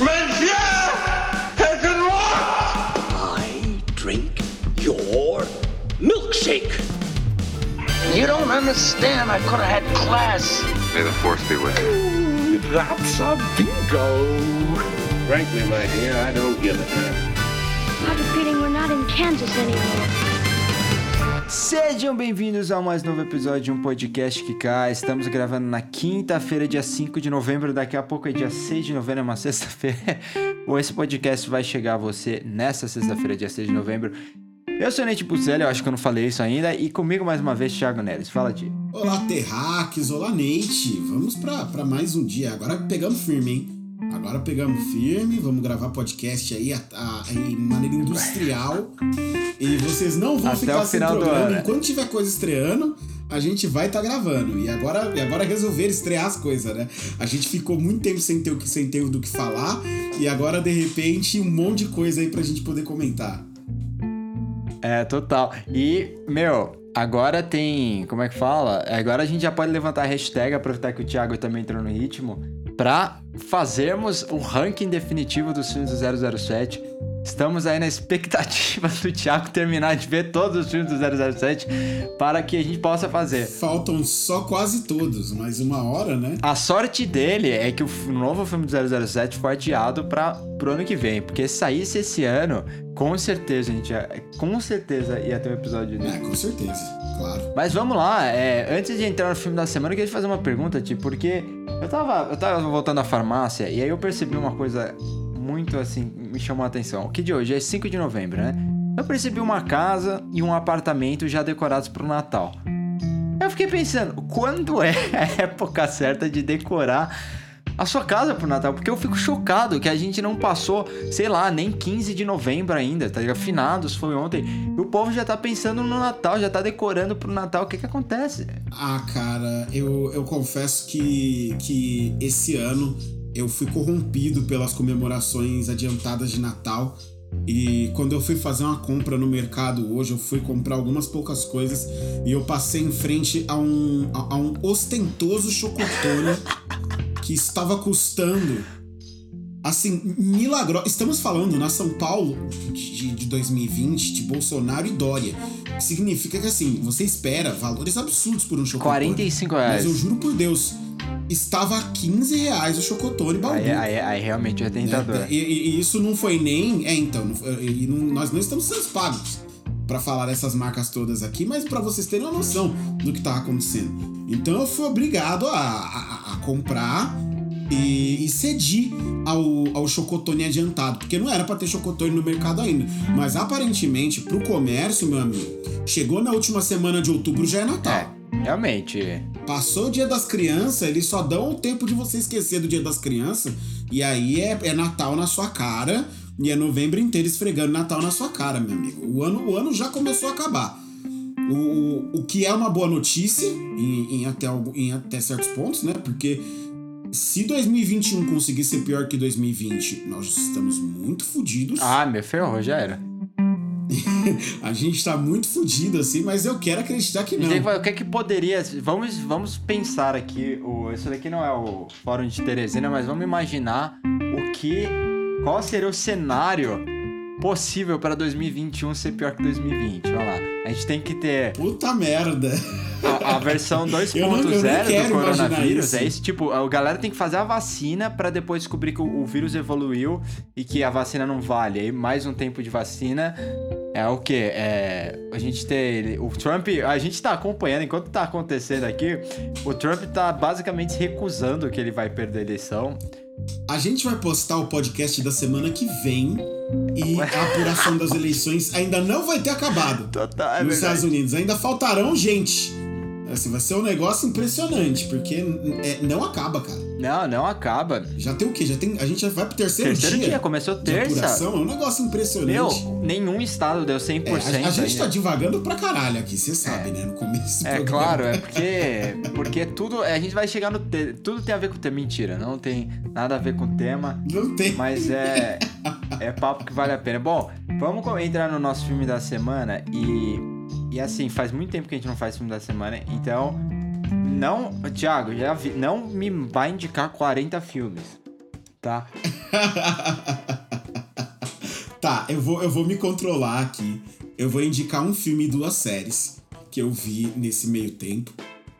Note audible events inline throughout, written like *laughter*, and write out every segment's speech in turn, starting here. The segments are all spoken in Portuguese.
Monsieur has been lost! I drink your milkshake. You don't understand. I could have had class. May the force be with you. That's a bingo. Frankly, my dear, I don't give a damn. I have a feeling we're not in Kansas anymore. Sejam bem-vindos a mais novo episódio de um podcast que cai. Estamos gravando na quinta-feira, dia 5 de novembro. Daqui a pouco é dia 6 de novembro, é uma *laughs* sexta-feira. Ou esse podcast vai chegar a você nessa sexta-feira, dia 6 de novembro. Eu sou o Nate Puzelli, eu acho que eu não falei isso ainda. E comigo mais uma vez, Thiago Neres. Fala, Ti. Olá, Terraques, olá, Nate. Vamos pra mais um dia. Agora pegamos firme, hein? Agora pegamos firme, vamos gravar podcast aí a, a, em maneira industrial. E vocês não vão Até ficar sem programa. Enquanto tiver coisa estreando, a gente vai estar gravando. E agora, e agora resolver estrear as coisas, né? A gente ficou muito tempo sem ter, o que, sem ter do que falar. E agora, de repente, um monte de coisa aí pra gente poder comentar. É, total. E, meu, agora tem. Como é que fala? Agora a gente já pode levantar a hashtag, aproveitar que o Thiago também entrou no ritmo, pra fazermos o ranking definitivo dos filmes do 007. Estamos aí na expectativa do Thiago terminar de ver todos os filmes do 007 para que a gente possa fazer. Faltam só quase todos, mais uma hora, né? A sorte dele é que o novo filme do 007 foi adiado para pro ano que vem, porque se saísse esse ano, com certeza a gente ia, com certeza ia ter um episódio dele. É, com certeza, claro. Mas vamos lá, é, antes de entrar no filme da semana, eu queria te fazer uma pergunta, tipo, porque eu tava, eu tava voltando à farmácia e aí eu percebi uma coisa muito assim, me chamou a atenção. O que de hoje é 5 de novembro, né? Eu percebi uma casa e um apartamento já decorados pro Natal. Eu fiquei pensando, quando é a *laughs* época certa de decorar a sua casa pro Natal? Porque eu fico chocado que a gente não passou, sei lá, nem 15 de novembro ainda, tá ligado? Finados foi ontem. E o povo já tá pensando no Natal, já tá decorando pro Natal. O que que acontece? Ah, cara, eu, eu confesso que, que esse ano eu fui corrompido pelas comemorações adiantadas de Natal. E quando eu fui fazer uma compra no mercado hoje, eu fui comprar algumas poucas coisas e eu passei em frente a um, a, a um ostentoso chocotone que estava custando assim, milagroso. Estamos falando na São Paulo de, de 2020, de Bolsonaro e Dória. Significa que assim, você espera valores absurdos por um chocotone. 45 Mas reais. eu juro por Deus, estava a 15 reais o chocotone baú. Aí, aí, aí realmente é tentador. Né? E, e- e isso não foi nem. É, então, não e não- nós não estamos sendo pagos pra falar dessas marcas todas aqui, mas pra vocês terem uma noção do que tava acontecendo. Então eu fui obrigado a, a- a comprar e, e cedi ao, ao chocotone adiantado, porque não era pra ter chocotone no mercado ainda. Mas aparentemente, pro comércio, meu amigo, chegou na última semana de outubro já é Natal. É, realmente. Passou o dia das crianças, eles só dão o tempo de você esquecer do dia das crianças. E aí é, é Natal na sua cara. E é novembro inteiro esfregando Natal na sua cara, meu amigo. O ano, o ano já começou a acabar. O, o, o que é uma boa notícia, em, em até, em até certos pontos, né? Porque se 2021 conseguir ser pior que 2020, nós estamos muito fodidos. Ah, meu ferrou, já era. *laughs* A gente tá muito fudido assim, mas eu quero acreditar que não. o que é que poderia. Vamos, vamos pensar aqui. O, isso daqui não é o Fórum de Teresina, mas vamos imaginar o que. Qual seria o cenário possível para 2021 ser pior que 2020? Vamos lá. A gente tem que ter Puta merda. a, a versão *laughs* Eu não- eu nem 2.0 quero do coronavírus. É isso, tipo, a galera tem que fazer a vacina para depois descobrir que o, o vírus evoluiu e que a vacina não vale. Aí mais um tempo de vacina. É o quê? É, a gente tem. O Trump. A gente tá acompanhando, enquanto tá acontecendo aqui, o Trump tá basicamente recusando que ele vai perder a eleição. A gente vai postar o podcast da semana que vem e a apuração das eleições ainda não vai ter acabado Total, é nos verdade. Estados Unidos. Ainda faltarão gente. Assim, vai ser um negócio impressionante, porque é, não acaba, cara. Não, não acaba. Já tem o quê? Já tem, a gente já vai pro terceiro, Terceiro dia, começou de terça. É um negócio impressionante. Meu, nenhum estado deu 100% É, a, a gente ainda. tá divagando pra caralho aqui, você sabe, né? No começo É programa. claro, é *laughs* porque porque tudo a gente vai chegar no te, tudo tem a ver com o tema mentira, não tem nada a ver com o tema, Não tem. mas é *laughs* é papo que vale a pena. Bom, vamos entrar no nosso filme da semana e e assim faz muito tempo que a gente não faz filme da semana, então não, Thiago, já vi, não me vai indicar 40 filmes. tá? *laughs* tá, eu vou, eu vou me controlar aqui. Eu vou indicar um filme e duas séries que eu vi nesse meio tempo.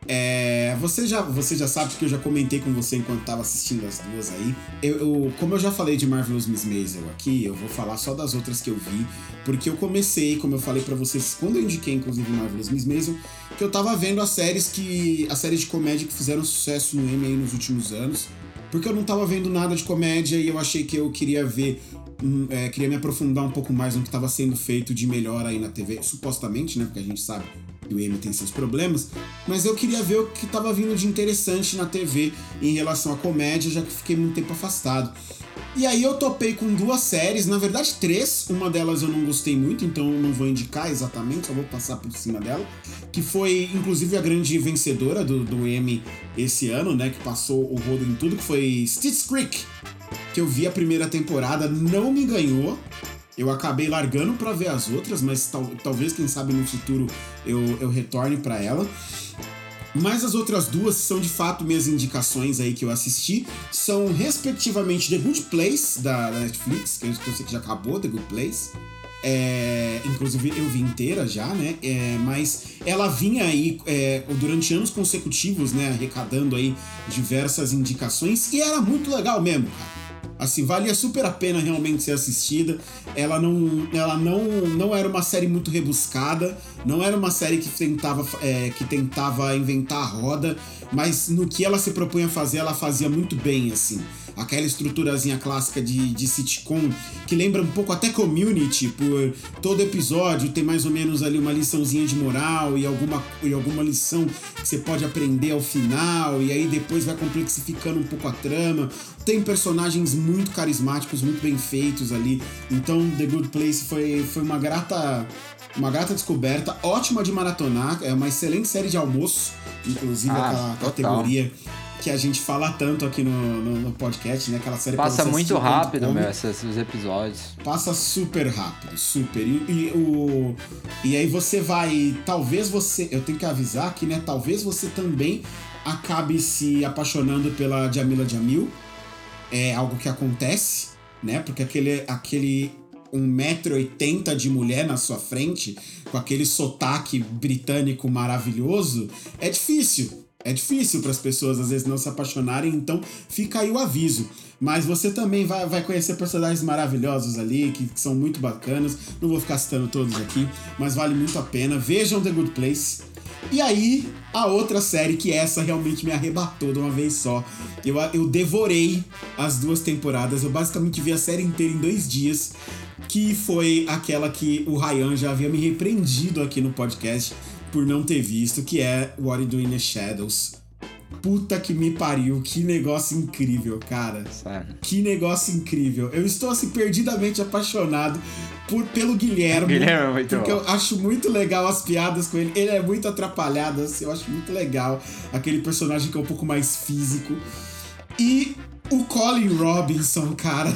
É, você, já, você já sabe que eu já comentei com você enquanto tava assistindo as duas aí. Eu, eu, como eu já falei de Marvelous Miss Maisel aqui, eu vou falar só das outras que eu vi, porque eu comecei, como eu falei para vocês, quando eu indiquei inclusive Marvelous Miss Maisel, que eu tava vendo as séries que as séries de comédia que fizeram sucesso no Emmy nos últimos anos, porque eu não tava vendo nada de comédia e eu achei que eu queria ver um, é, queria me aprofundar um pouco mais no que estava sendo feito de melhor aí na TV, supostamente, né? Porque a gente sabe que o Emmy tem seus problemas, mas eu queria ver o que estava vindo de interessante na TV em relação à comédia, já que fiquei muito tempo afastado. E aí eu topei com duas séries, na verdade três, uma delas eu não gostei muito, então não vou indicar exatamente, só vou passar por cima dela, que foi inclusive a grande vencedora do, do Emmy esse ano, né, que passou o rodo em tudo, que foi Stitch Creek, que eu vi a primeira temporada, não me ganhou, eu acabei largando para ver as outras, mas tal, talvez, quem sabe, no futuro eu, eu retorne para ela. Mas as outras duas são de fato minhas indicações aí que eu assisti. São, respectivamente, The Good Place, da, Netflix, que eu, que eu sei que já acabou, The Good Place. É, inclusive eu vi inteira já, né? É, mas ela vinha aí é, durante anos consecutivos, né? Arrecadando aí diversas indicações e era muito legal mesmo, cara. Assim, valia super a pena realmente ser assistida. Ela não, ela não, não era uma série muito rebuscada, não era uma série que tentava, é, que tentava inventar a roda, mas no que ela se propunha a fazer, ela fazia muito bem, assim aquela estruturazinha clássica de, de sitcom, que lembra um pouco até community, por todo episódio tem mais ou menos ali uma liçãozinha de moral e alguma, e alguma lição que você pode aprender ao final, e aí depois vai complexificando um pouco a trama. Tem personagens muito carismáticos, muito bem feitos ali. Então, The Good Place foi, foi uma grata uma grata descoberta, ótima de maratonar, é uma excelente série de almoço, inclusive ah, a categoria que a gente fala tanto aqui no, no, no podcast, né? Aquela série Passa muito rápido, meu, esses, episódios. Passa super rápido, super. E, e, o, e aí você vai. Talvez você. Eu tenho que avisar aqui, né? Talvez você também acabe se apaixonando pela Jamila Jamil. É algo que acontece, né? Porque aquele, aquele 1,80m de mulher na sua frente, com aquele sotaque britânico maravilhoso, é difícil. É difícil para as pessoas às vezes não se apaixonarem, então fica aí o aviso. Mas você também vai, vai conhecer personagens maravilhosos ali, que, que são muito bacanas. Não vou ficar citando todos aqui, mas vale muito a pena. Vejam The Good Place. E aí, a outra série que essa realmente me arrebatou de uma vez só. Eu, eu devorei as duas temporadas. Eu basicamente vi a série inteira em dois dias. Que foi aquela que o Ryan já havia me repreendido aqui no podcast por não ter visto, que é What You Do in the Shadows. Puta que me pariu, que negócio incrível, cara. Sério. Que negócio incrível. Eu estou assim perdidamente apaixonado por pelo Guilherme. Guilherme é muito Porque bom. eu acho muito legal as piadas com ele. Ele é muito atrapalhado, assim, eu acho muito legal. Aquele personagem que é um pouco mais físico. E o Colin Robinson, cara.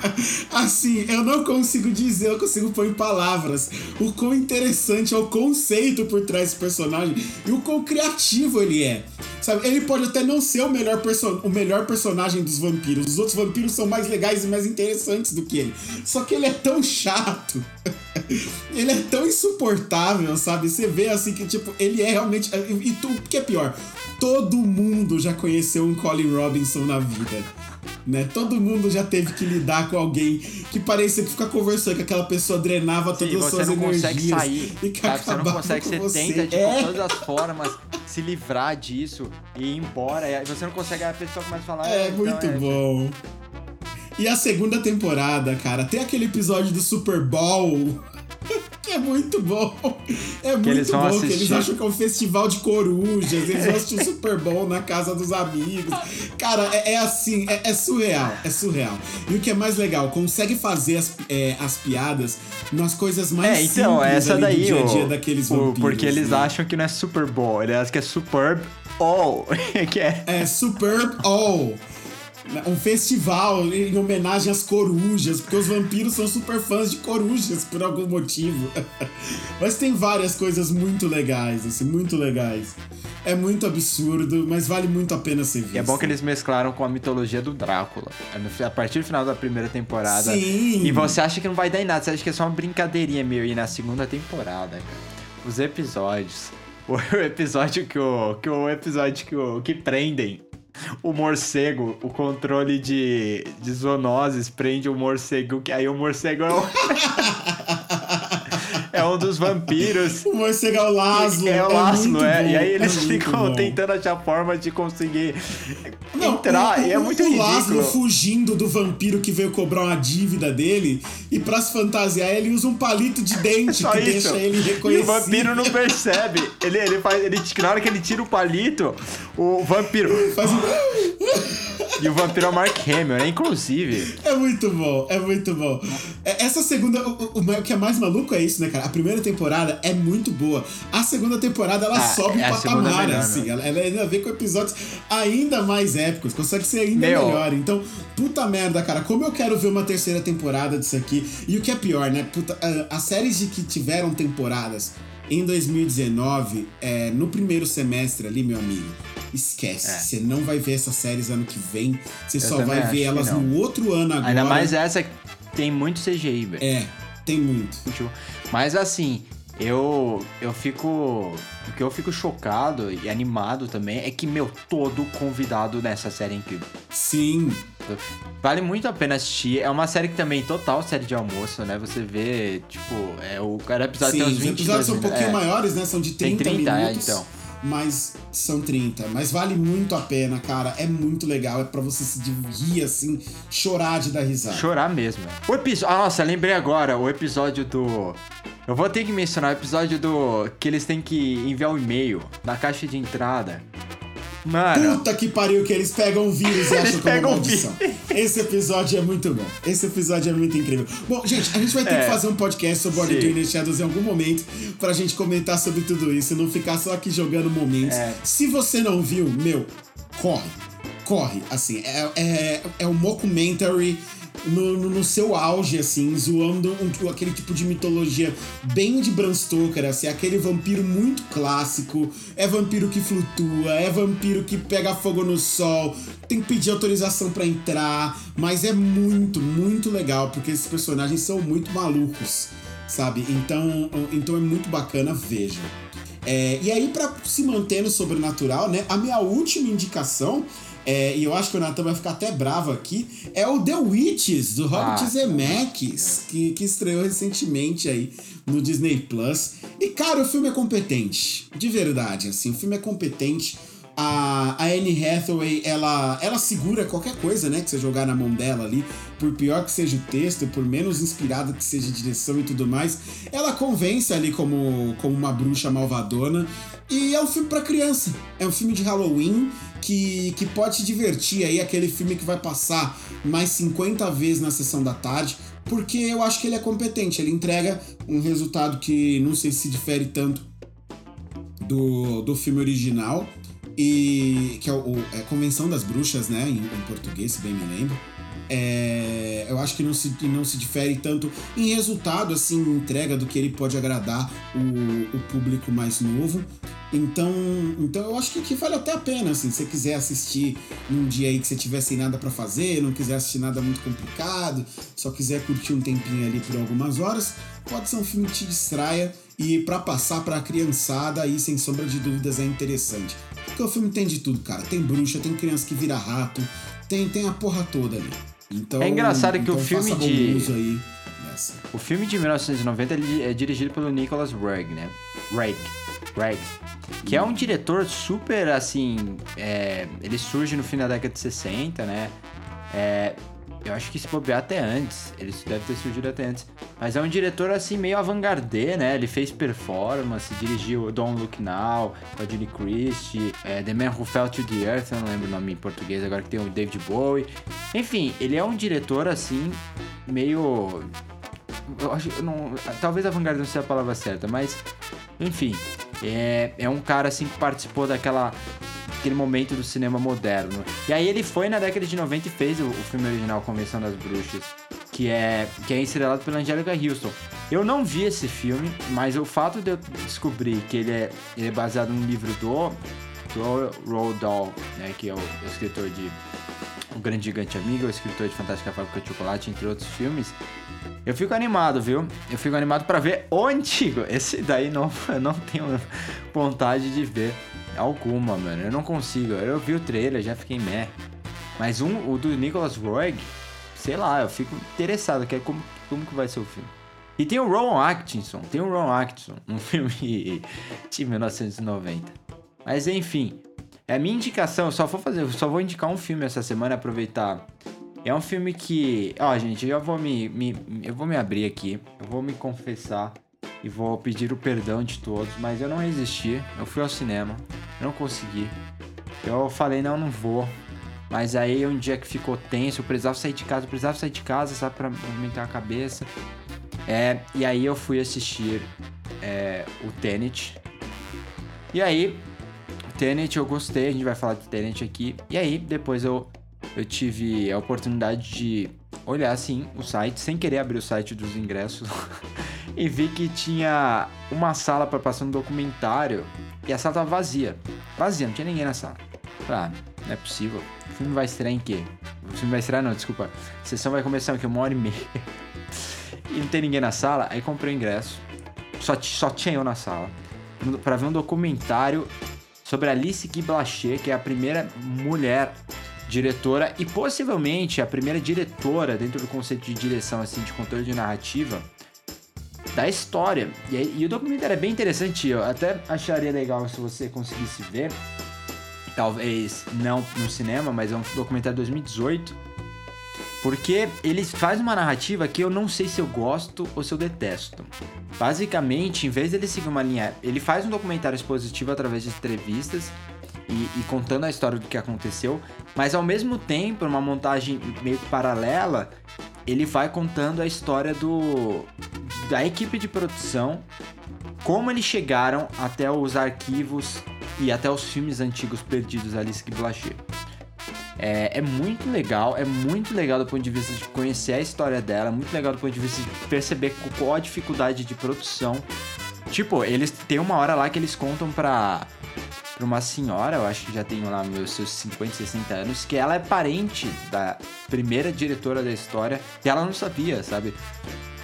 *laughs* assim, eu não consigo dizer, eu consigo pôr em palavras o quão interessante é o conceito por trás desse personagem e o quão criativo ele é. Sabe, ele pode até não ser o melhor, o melhor personagem dos vampiros. Os outros vampiros são mais legais e mais interessantes do que ele. Só que ele é tão chato. *laughs* ele é tão insuportável, sabe? Você vê assim que, tipo, ele é realmente. E tu, o que é pior? Todo mundo já conheceu um Colin Robinson na vida. Né? Todo mundo já teve que lidar com alguém que parecia que ficar conversando, que aquela pessoa drenava Sim, todas as você suas não energias. consegue sair, e que sabe? Você não consegue, você você. tenta de É. todas as formas se livrar disso e ir embora. E você não consegue, aí a pessoa começa a falar. É então muito é- bom. E a segunda temporada, cara, tem aquele episódio do Super Bowl. Que *laughs* é muito bom. É muito eles vão bom que assistir. eles acham que é um festival de corujas, eles vão assistir o Super Bowl na casa dos amigos. Cara, é, é assim, é, é surreal, é surreal. E o que é mais legal, consegue fazer as, é, as piadas nas coisas mais É, então, simples essa daí, do dia a dia o- daqueles o- vampiros. porque eles né? acham que não é Super Bowl, eles acham que é Superb All, *laughs* que é... É Superb All. Um festival em homenagem às corujas, porque os vampiros são super fãs de corujas por algum motivo. *laughs* Mas tem várias coisas muito legais, assim, muito legais. é muito absurdo, mas vale muito a pena ser visto. E é bom que eles mesclaram com a mitologia do Drácula. É A partir do final da primeira temporada. Sim. E você acha que não vai dar em nada, você acha que é só uma brincadeirinha meio e na segunda temporada, cara. Os episódios. *laughs* O episódio que o. Que o episódio que o. que prendem. O morcego, o controle de, de zoonoses prende o morcego, que aí o morcego é, o- *laughs* é um dos vampiros. O morcego é o Laszlo. É o Laszlo, muito é. bom, E aí eles é ficam bom. tentando achar forma de conseguir Não, entrar. o, e é o- muito o ridículo. Laszlo fugindo do vampiro que veio cobrar uma dívida dele e pra se fantasiar ele usa um palito de dente Só que isso. deixa ele e reconhecido. o vampiro não percebe. Ele, ele faz. Ele, na hora que ele tira o palito, o vampiro. Faz um- *laughs* E o vampiro é o Mark Hamill, né? Inclusive. É muito bom, é muito bom. É- Essa segunda, o, o- que é mais maluco é isso, né, cara? A primeira temporada é muito boa. A segunda temporada ela Ah, sobe é, um patamar, melhor, assim. né? Ela, ela ainda vem com episódios ainda mais épicos, consegue ser ainda Meu. melhor. Então, puta merda, cara. Como eu quero ver uma terceira temporada disso aqui. E o que é pior, né? Puta, ah, as séries de que tiveram temporadas em 2019, é, no primeiro semestre ali, meu amigo. Esquece, É. você não vai ver essas séries ano que vem, você só vai ver elas no outro ano agora. Ainda mais essa que tem muito CGI, velho. É, tem muito. Mas assim, eu eu fico. O que eu fico chocado e animado também é que, meu, todo convidado nessa série é incrível. Sim. Vale muito a pena assistir. É uma série que também, total série de almoço, né? Você vê, tipo, é, o cada episódio Sim, tem uns os 20 episódios são um pouquinho é. maiores, né? São de 30, Tem 30, é, minutos. então. Mas são 30. Mas vale muito a pena, cara. É muito legal. É pra você se rir, assim, chorar de dar risada. Chorar mesmo. O episódio. Nossa, lembrei agora, o episódio do. Eu vou ter que mencionar o episódio do. Que eles têm que enviar um e-mail na caixa de entrada. Mano. Puta que pariu que eles pegam o vírus e acham que é uma maldição. Esse episódio é muito bom. Esse episódio é muito incrível. Bom, gente, a gente vai ter É. que fazer um podcast sobre Sim. The Shadows em algum momento pra gente comentar sobre tudo isso, não ficar só aqui jogando momentos. É. Se você não viu, meu, corre. Corre, assim, é, é, é um mockumentary no, no, no seu auge, assim, zoando um- aquele tipo de mitologia bem de Bram Stoker, assim, aquele vampiro muito clássico, é vampiro que flutua, é vampiro que pega fogo no sol, tem que pedir autorização pra entrar, mas é muito, muito legal, porque esses personagens são muito malucos, sabe? Então, então é muito bacana, vejam. É, e aí, pra se manter no sobrenatural, né? A minha última indicação, é, e eu acho que o Nathan vai ficar até bravo aqui, é o The Witches, do Robert Ah. Zemeckis, que, que estreou recentemente aí no Disney Plus. E, cara, o filme é competente. De verdade, assim, o filme é competente. A, a Anne Hathaway, ela, ela segura qualquer coisa, né, que você jogar na mão dela ali, por pior que seja o texto, por menos inspirada que seja a direção e tudo mais, ela convence ali como, como uma bruxa malvadona. E é um filme pra criança. É um filme de Halloween que, que pode te divertir aí, aquele filme que vai passar mais 50 vezes na sessão da tarde, porque eu acho que ele é competente, ele entrega um resultado que não sei se difere tanto do, do filme original, e que é, o, é Convenção das Bruxas, né, em, em português, se bem me lembro. É, eu acho que não se, não se difere tanto em resultado, assim, em entrega do que ele pode agradar o, o público mais novo. Então, então eu acho que, que vale até a pena, assim, se você quiser assistir num dia aí que você tiver sem nada pra fazer, não quiser assistir nada muito complicado, só quiser curtir um tempinho ali por algumas horas, pode ser um filme que te distraia e pra passar pra criançada aí, sem sombra de dúvidas, é interessante. Porque o filme tem de tudo, cara. Tem bruxa, tem criança que vira rato, tem, tem a porra toda ali. Então, É engraçado que então o filme de-. O filme de 1990 ele é dirigido pelo Nicholas Roeg, né? Roeg. Roeg. Que é um diretor super, assim... é, ele surge no fim da década de 60, né? É, eu acho que se bobear até antes. Ele deve ter surgido até antes. Mas é um diretor, assim, meio avant-garde, né? Ele fez performance, dirigiu Don't Look Now, Julie Christie, é, The Man Who Fell to the Earth, eu não lembro o nome em português, agora que tem o David Bowie. Enfim, ele é um diretor, assim, meio eu acho, eu não, talvez avant-garde não seja a palavra certa, mas enfim, é, é um cara assim que participou daquela aquele momento do cinema moderno. E aí ele foi na década de 90 e fez o, o filme original Convenção das Bruxas, que é que é estrelado pela Angélica Houston. Eu não vi esse filme, mas o fato de eu descobrir que ele é, ele é baseado num livro do Ro- Roald Dahl, né, que é o, o escritor de O Grande Gigante Amigo, o escritor de Fantástica Fábrica de Chocolate, entre outros filmes. Eu fico animado, viu? Eu fico animado pra ver o antigo. Esse daí não, *laughs* eu não tenho vontade de ver alguma, mano. Eu não consigo. Eu vi o trailer, já fiquei meh. Mas um, o do Nicholas Roeg, sei lá, eu fico interessado, que é como, como que vai ser o filme. E tem o Ron Atkinson, tem o Ron Atkinson, um *laughs* filme de 1990. Mas enfim, é a minha indicação, só vou fazer, só vou indicar um filme essa semana, aproveitar. É um filme que, ó, gente, eu vou me, me eu vou me abrir aqui, eu vou me confessar e vou pedir o perdão de todos, mas eu não resisti, eu fui ao cinema, não consegui. Eu falei, não, não vou. Mas aí um dia que ficou tenso, eu precisava sair de casa, eu precisava sair de casa, sabe, pra movimentar a cabeça. É, e aí eu fui assistir é, o Tenet. E aí, o Tenet eu gostei, a gente vai falar do Tenet aqui. E aí, depois eu, eu tive a oportunidade de olhar assim o site, sem querer abrir o site dos ingressos. *laughs* e vi que tinha uma sala para passar um documentário. E a sala tava vazia. Vazia, não tinha ninguém na sala. Ah, não é possível. O filme vai estrear em quê? O filme vai estrear, não, desculpa. A sessão vai começar aqui uma hora e meia. *laughs* e não tem ninguém na sala. Aí comprei o ingresso. Só, só tinha eu na sala. Pra ver um documentário sobre Alice Guy Blaché, que é a primeira mulher diretora e possivelmente a primeira diretora dentro do conceito de direção, assim, de controle de narrativa da história. E, e o documentário é bem interessante, eu até acharia legal se você conseguisse ver. Talvez não no cinema, mas é um documentário de 2018. Porque ele faz uma narrativa que eu não sei se eu gosto ou se eu detesto. Basicamente, em vez dele seguir uma linha. Ele faz um documentário expositivo através de entrevistas e, e contando a história do que aconteceu, mas ao mesmo tempo, numa montagem meio paralela, ele vai contando a história do da equipe de produção, como eles chegaram até os arquivos e até os filmes antigos perdidos da Alice. É, é muito legal, é muito legal do ponto de vista de conhecer a história dela, muito legal do ponto de vista de perceber qual a dificuldade de produção. Tipo, eles tem uma hora lá que eles contam pra, pra uma senhora, eu acho que já tem lá meus seus 50, 60 anos, que ela é parente da primeira diretora da história e ela não sabia, sabe?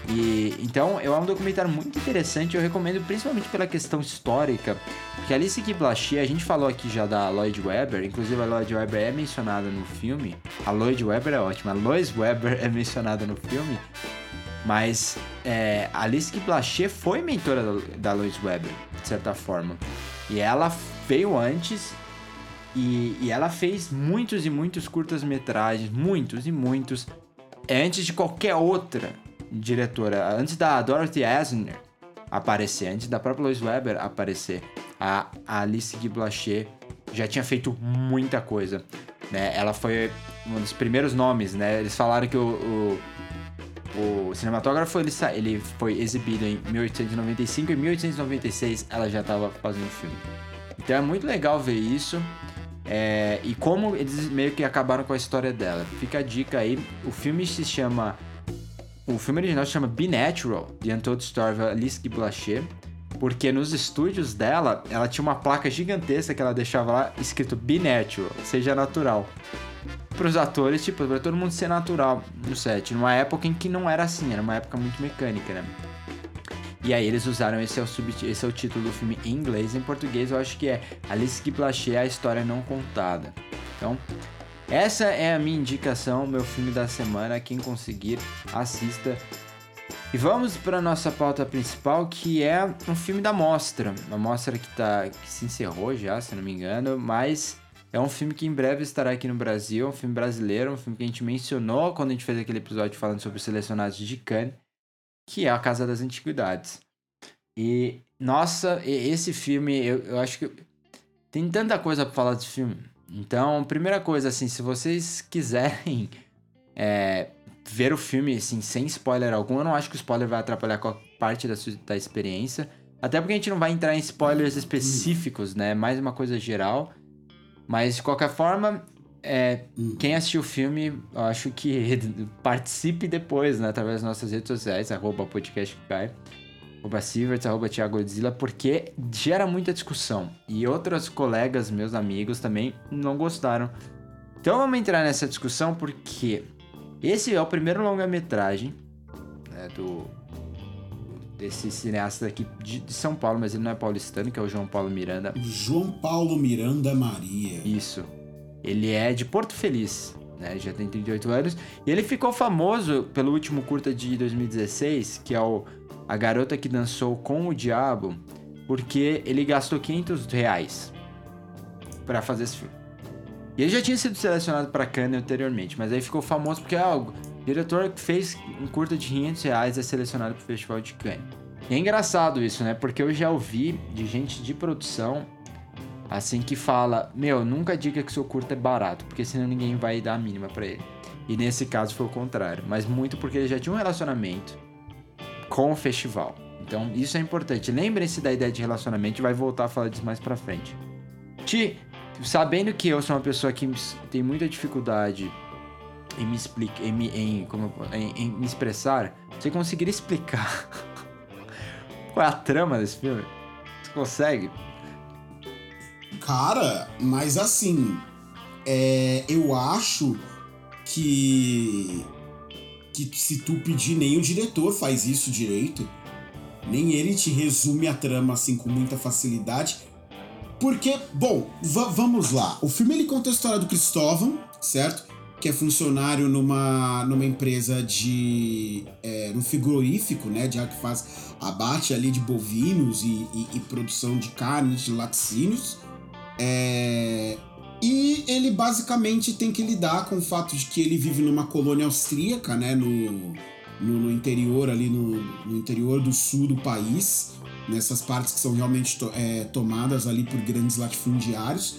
E então é um documentário muito interessante, eu recomendo principalmente pela questão histórica, porque Alice Guy a gente falou aqui já da Lloyd Webber, inclusive a Lloyd Webber é mencionada no filme. A Lloyd Webber é ótima, a Lois Webber é mencionada no filme, mas é, Alice Guy foi mentora da, da Lois Webber, de certa forma. E ela veio antes e, e ela fez muitos e muitos curtas-metragens, muitos e muitos, antes de qualquer outra diretora, antes da Dorothy Asner aparecer, antes da própria Lois Webber aparecer, a Alice Guy Blaché já tinha feito muita coisa, né? Ela foi um dos primeiros nomes, né? Eles falaram que o, o, o cinematógrafo ele, ele foi exibido em 1895 e em 1896 ela já estava fazendo filme. Então é muito legal ver isso. É, e como eles meio que acabaram com a história dela. Fica a dica aí. O filme se chama. O filme original se chama Be Natural, The Untold Story of Alice Blaché. Porque nos estúdios dela, ela tinha uma placa gigantesca que ela deixava lá escrito Be Natural, seja natural. Para os atores, tipo, pra todo mundo ser natural no set. Numa época em que não era assim, era uma época muito mecânica, né? E aí eles usaram esse é o, sub, esse é o título do filme em inglês. Em português eu acho que é Alice Guy Blaché, a história não contada. Então, essa é a minha indicação, meu filme da semana. Quem conseguir, assista. E vamos para nossa pauta principal, que é um filme da mostra. Uma mostra que, tá, que se encerrou já, se não me engano, mas é um filme que em breve estará aqui no Brasil. É um filme brasileiro, um filme que a gente mencionou quando a gente fez aquele episódio falando sobre os selecionados de Cannes que é a Casa das Antiguidades. E, nossa, esse filme, eu, eu acho que tem tanta coisa pra falar desse filme. Então, primeira coisa, assim, se vocês quiserem *laughs* é, ver o filme, assim, sem spoiler algum, eu não acho que o spoiler vai atrapalhar qualquer parte da, sua, da experiência. Até porque a gente não vai entrar em spoilers específicos, né? Mais uma coisa geral. Mas, de qualquer forma, é, quem assistiu o filme, eu acho que *laughs* participe depois, né? Através das nossas redes sociais, arroba podcast que cai. arroba Sieverts, arroba Thiago Godzilla, porque gera muita discussão. E outros colegas, meus amigos, também não gostaram. Então vamos entrar nessa discussão porque esse é o primeiro longa-metragem né, do desse cineasta aqui de, de, São Paulo, mas ele não é paulistano, que é o João Paulo Miranda. João Paulo Miranda Maria. Isso. Ele é de Porto Feliz, né? Já tem 38 anos. E ele ficou famoso pelo último curta de 2016, que é o A Garota que Dançou com o Diabo, porque ele gastou 500 reais para fazer esse filme. E ele já tinha sido selecionado para Cannes anteriormente, mas aí ficou famoso porque ah, o diretor que fez um curta de 500 reais é selecionado para o Festival de Cannes. E é engraçado isso, né? Porque eu já ouvi de gente de produção assim que fala: Meu, nunca diga que seu curta é barato, porque senão ninguém vai dar a mínima para ele. E nesse caso foi o contrário, mas muito porque ele já tinha um relacionamento com o festival. Então isso é importante. Lembrem-se da ideia de relacionamento, vai voltar a falar disso mais pra frente. Ti, sabendo que eu sou uma pessoa que tem muita dificuldade em me explicar, em, em, em, em me expressar, você conseguiria explicar *laughs* qual é a trama desse filme? Você consegue? Cara, mas assim, é, eu acho que que se tu pedir nem o diretor faz isso direito, nem ele te resume a trama assim com muita facilidade. Porque, bom, vamos lá. O filme ele conta a história do Cristóvão, certo? Que é funcionário numa, numa empresa de. É, no frigorífico, né? De que faz abate ali de bovinos e, e, e produção de carnes, de laticínios. É, e ele basicamente tem que lidar com o fato de que ele vive numa colônia austríaca, né? No, no, no interior ali, no, no, interior do sul do país, nessas partes que são realmente to, é, tomadas ali por grandes latifundiários.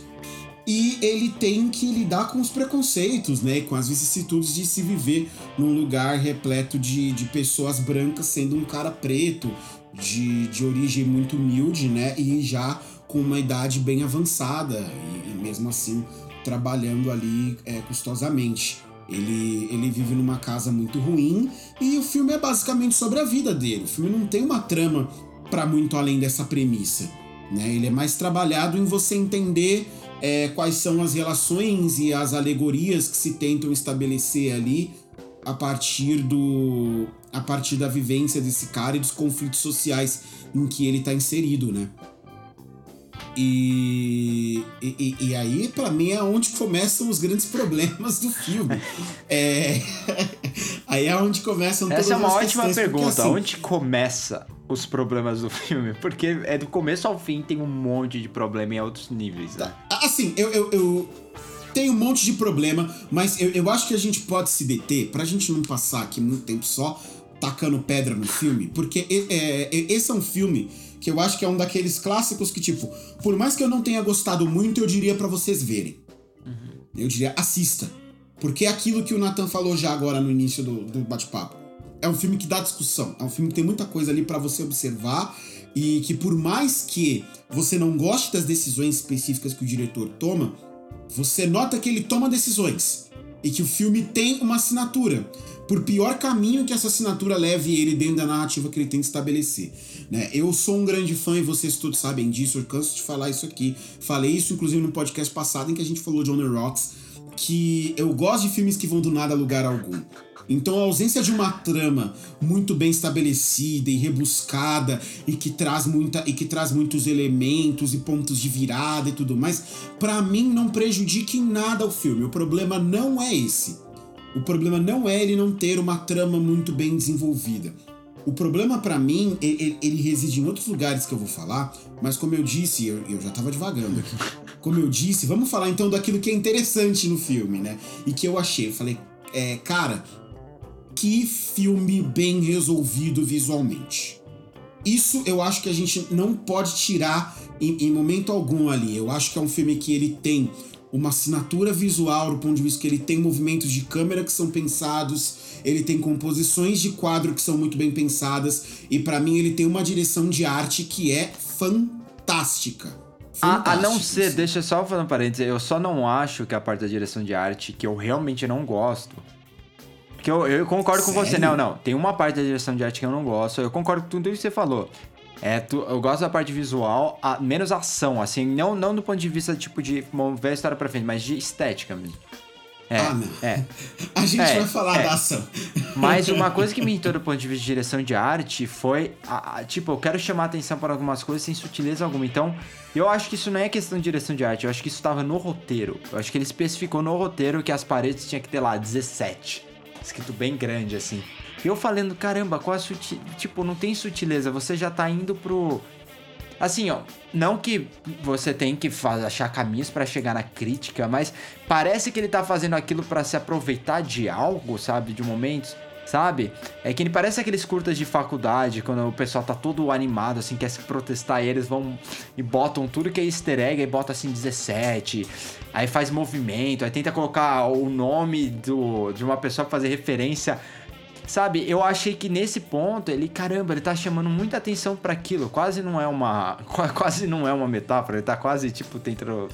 E ele tem que lidar com os preconceitos, né? Com as vicissitudes de se viver num lugar repleto de, de pessoas brancas, sendo um cara preto, de, de origem muito humilde, né? E já com uma idade bem avançada e, e mesmo assim trabalhando ali é, custosamente. Ele, ele vive numa casa muito ruim e o filme é basicamente sobre a vida dele. O filme não tem uma trama para muito além dessa premissa. Né? Ele é mais trabalhado em você entender é, quais são as relações e as alegorias que se tentam estabelecer ali a partir do a partir da vivência desse cara e dos conflitos sociais em que ele está inserido, né? E, e, e aí, para mim, é onde começam os grandes problemas do filme. É, *laughs* aí é onde começam todas Essa é uma ótima pergunta. Porque, assim, onde começa os problemas do filme? Porque é do começo ao fim tem um monte de problema em outros níveis. Né? Tá. Assim, eu, eu, eu tenho um monte de problema, mas eu, eu acho que a gente pode se deter, pra gente não passar aqui muito tempo só tacando pedra no filme, porque é, é, esse é um filme que eu acho que é um daqueles clássicos que, tipo, por mais que eu não tenha gostado muito, eu diria para vocês verem. Uhum. Eu diria, assista. Porque é aquilo que o Nathan falou já agora no início do, do bate-papo. É um filme que dá discussão. É um filme que tem muita coisa ali para você observar. E que por mais que você não goste das decisões específicas que o diretor toma, você nota que ele toma decisões. E que o filme tem uma assinatura por pior caminho que essa assinatura leve ele dentro da narrativa que ele tem que estabelecer. Né? Eu sou um grande fã e vocês todos sabem disso, eu canso de falar isso aqui. Falei isso inclusive no podcast passado em que a gente falou de On the Rocks, que eu gosto de filmes que vão do nada a lugar algum. Então a ausência de uma trama muito bem estabelecida e rebuscada e que traz muita e que traz muitos elementos e pontos de virada e tudo mais, para mim não prejudica em nada o filme. O problema não é esse. O problema não é ele não ter uma trama muito bem desenvolvida. O problema para mim, ele, ele, reside em outros lugares que eu vou falar, mas como eu disse, eu, eu já tava devagando aqui. Como eu disse, vamos falar então daquilo que é interessante no filme, né? E que eu achei. Eu falei, é, cara, que filme bem resolvido visualmente. Isso eu acho que a gente não pode tirar em, em momento algum ali. Eu acho que é um filme que ele tem uma assinatura visual do ponto de vista que ele tem movimentos de câmera que são pensados, ele tem composições de quadro que são muito bem pensadas e para mim ele tem uma direção de arte que é fantástica. A, a, não ser, assim. deixa eu só fazer um parênteses, eu só não acho que a parte da direção de arte, que eu realmente não gosto, Que eu, eu concordo com você. Não, não. Tem uma parte da direção de arte que eu não gosto. Eu concordo com tudo que você falou. É, tu- eu gosto da parte visual, a- menos ação, assim, não, não do ponto de vista, tipo, de mover a história pra frente, mas de estética mesmo. É, Ah, não. é. *laughs* A gente É, vai falar é. da ação. *laughs* Mas uma coisa que me irritou do ponto de vista de direção de arte foi, a- a- tipo, eu quero chamar atenção para algumas coisas sem sutileza alguma. Então, eu acho que isso não é questão de direção de arte, eu acho que isso estava no roteiro. Eu acho que ele especificou no roteiro que as paredes tinha que ter lá 17. Escrito bem grande, assim. E eu falando, caramba, qual a sutileza? Tipo, não tem sutileza, você já tá indo pro. Assim, ó, não que você tem que achar caminhos pra chegar na crítica, mas parece que ele tá fazendo aquilo pra se aproveitar de algo, sabe? De momentos, sabe? É que ele parece aqueles curtas de faculdade, quando o pessoal tá todo animado, assim, quer se protestar, e eles vão e botam tudo que é easter egg, aí bota assim 17, aí faz movimento, aí tenta colocar o nome do, de uma pessoa pra fazer referência Sabe, eu achei que nesse ponto ele, caramba, ele tá chamando muita atenção pra aquilo. Quase não é uma. qua- *laughs* Quase não é uma metáfora, ele tá quase, tipo, tentando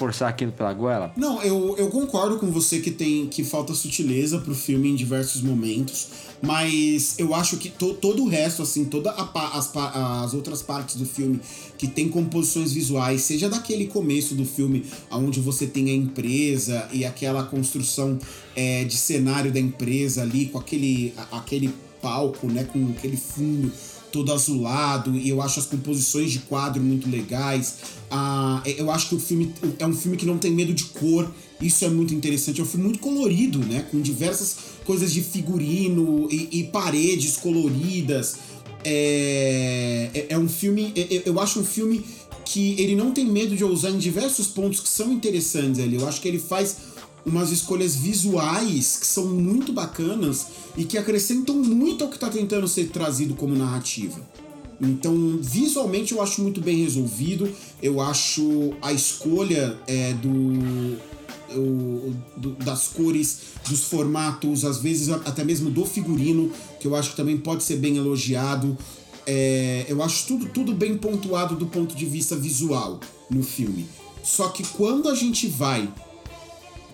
forçar aquilo pela goela. Não, eu, eu concordo com você que tem que falta sutileza pro filme em diversos momentos, mas eu acho que to- todo o resto, assim, todas as, as outras partes do filme que tem composições visuais, seja daquele começo do filme, onde você tem a empresa e aquela construção é, de cenário da empresa ali, com aquele, aquele palco, né, com aquele fundo todo azulado e eu acho as composições de quadro muito legais. Ah, eu acho que o filme é um filme que não tem medo de cor. Isso é muito interessante. É um filme muito colorido, né? Com diversas coisas de figurino e, e paredes coloridas. É, é, é um filme. é- é- eu acho um filme que ele não tem medo de ousar em diversos pontos que são interessantes ali. Eu acho que ele faz umas escolhas visuais que são muito bacanas e que acrescentam muito ao que está tentando ser trazido como narrativa. Então, visualmente eu acho muito bem resolvido. Eu acho a escolha é, do, o- do- das cores, dos formatos, às vezes até mesmo do figurino, que eu acho que também pode ser bem elogiado. É, eu acho tudo, tudo bem pontuado do ponto de vista visual no filme. Só que quando a gente vai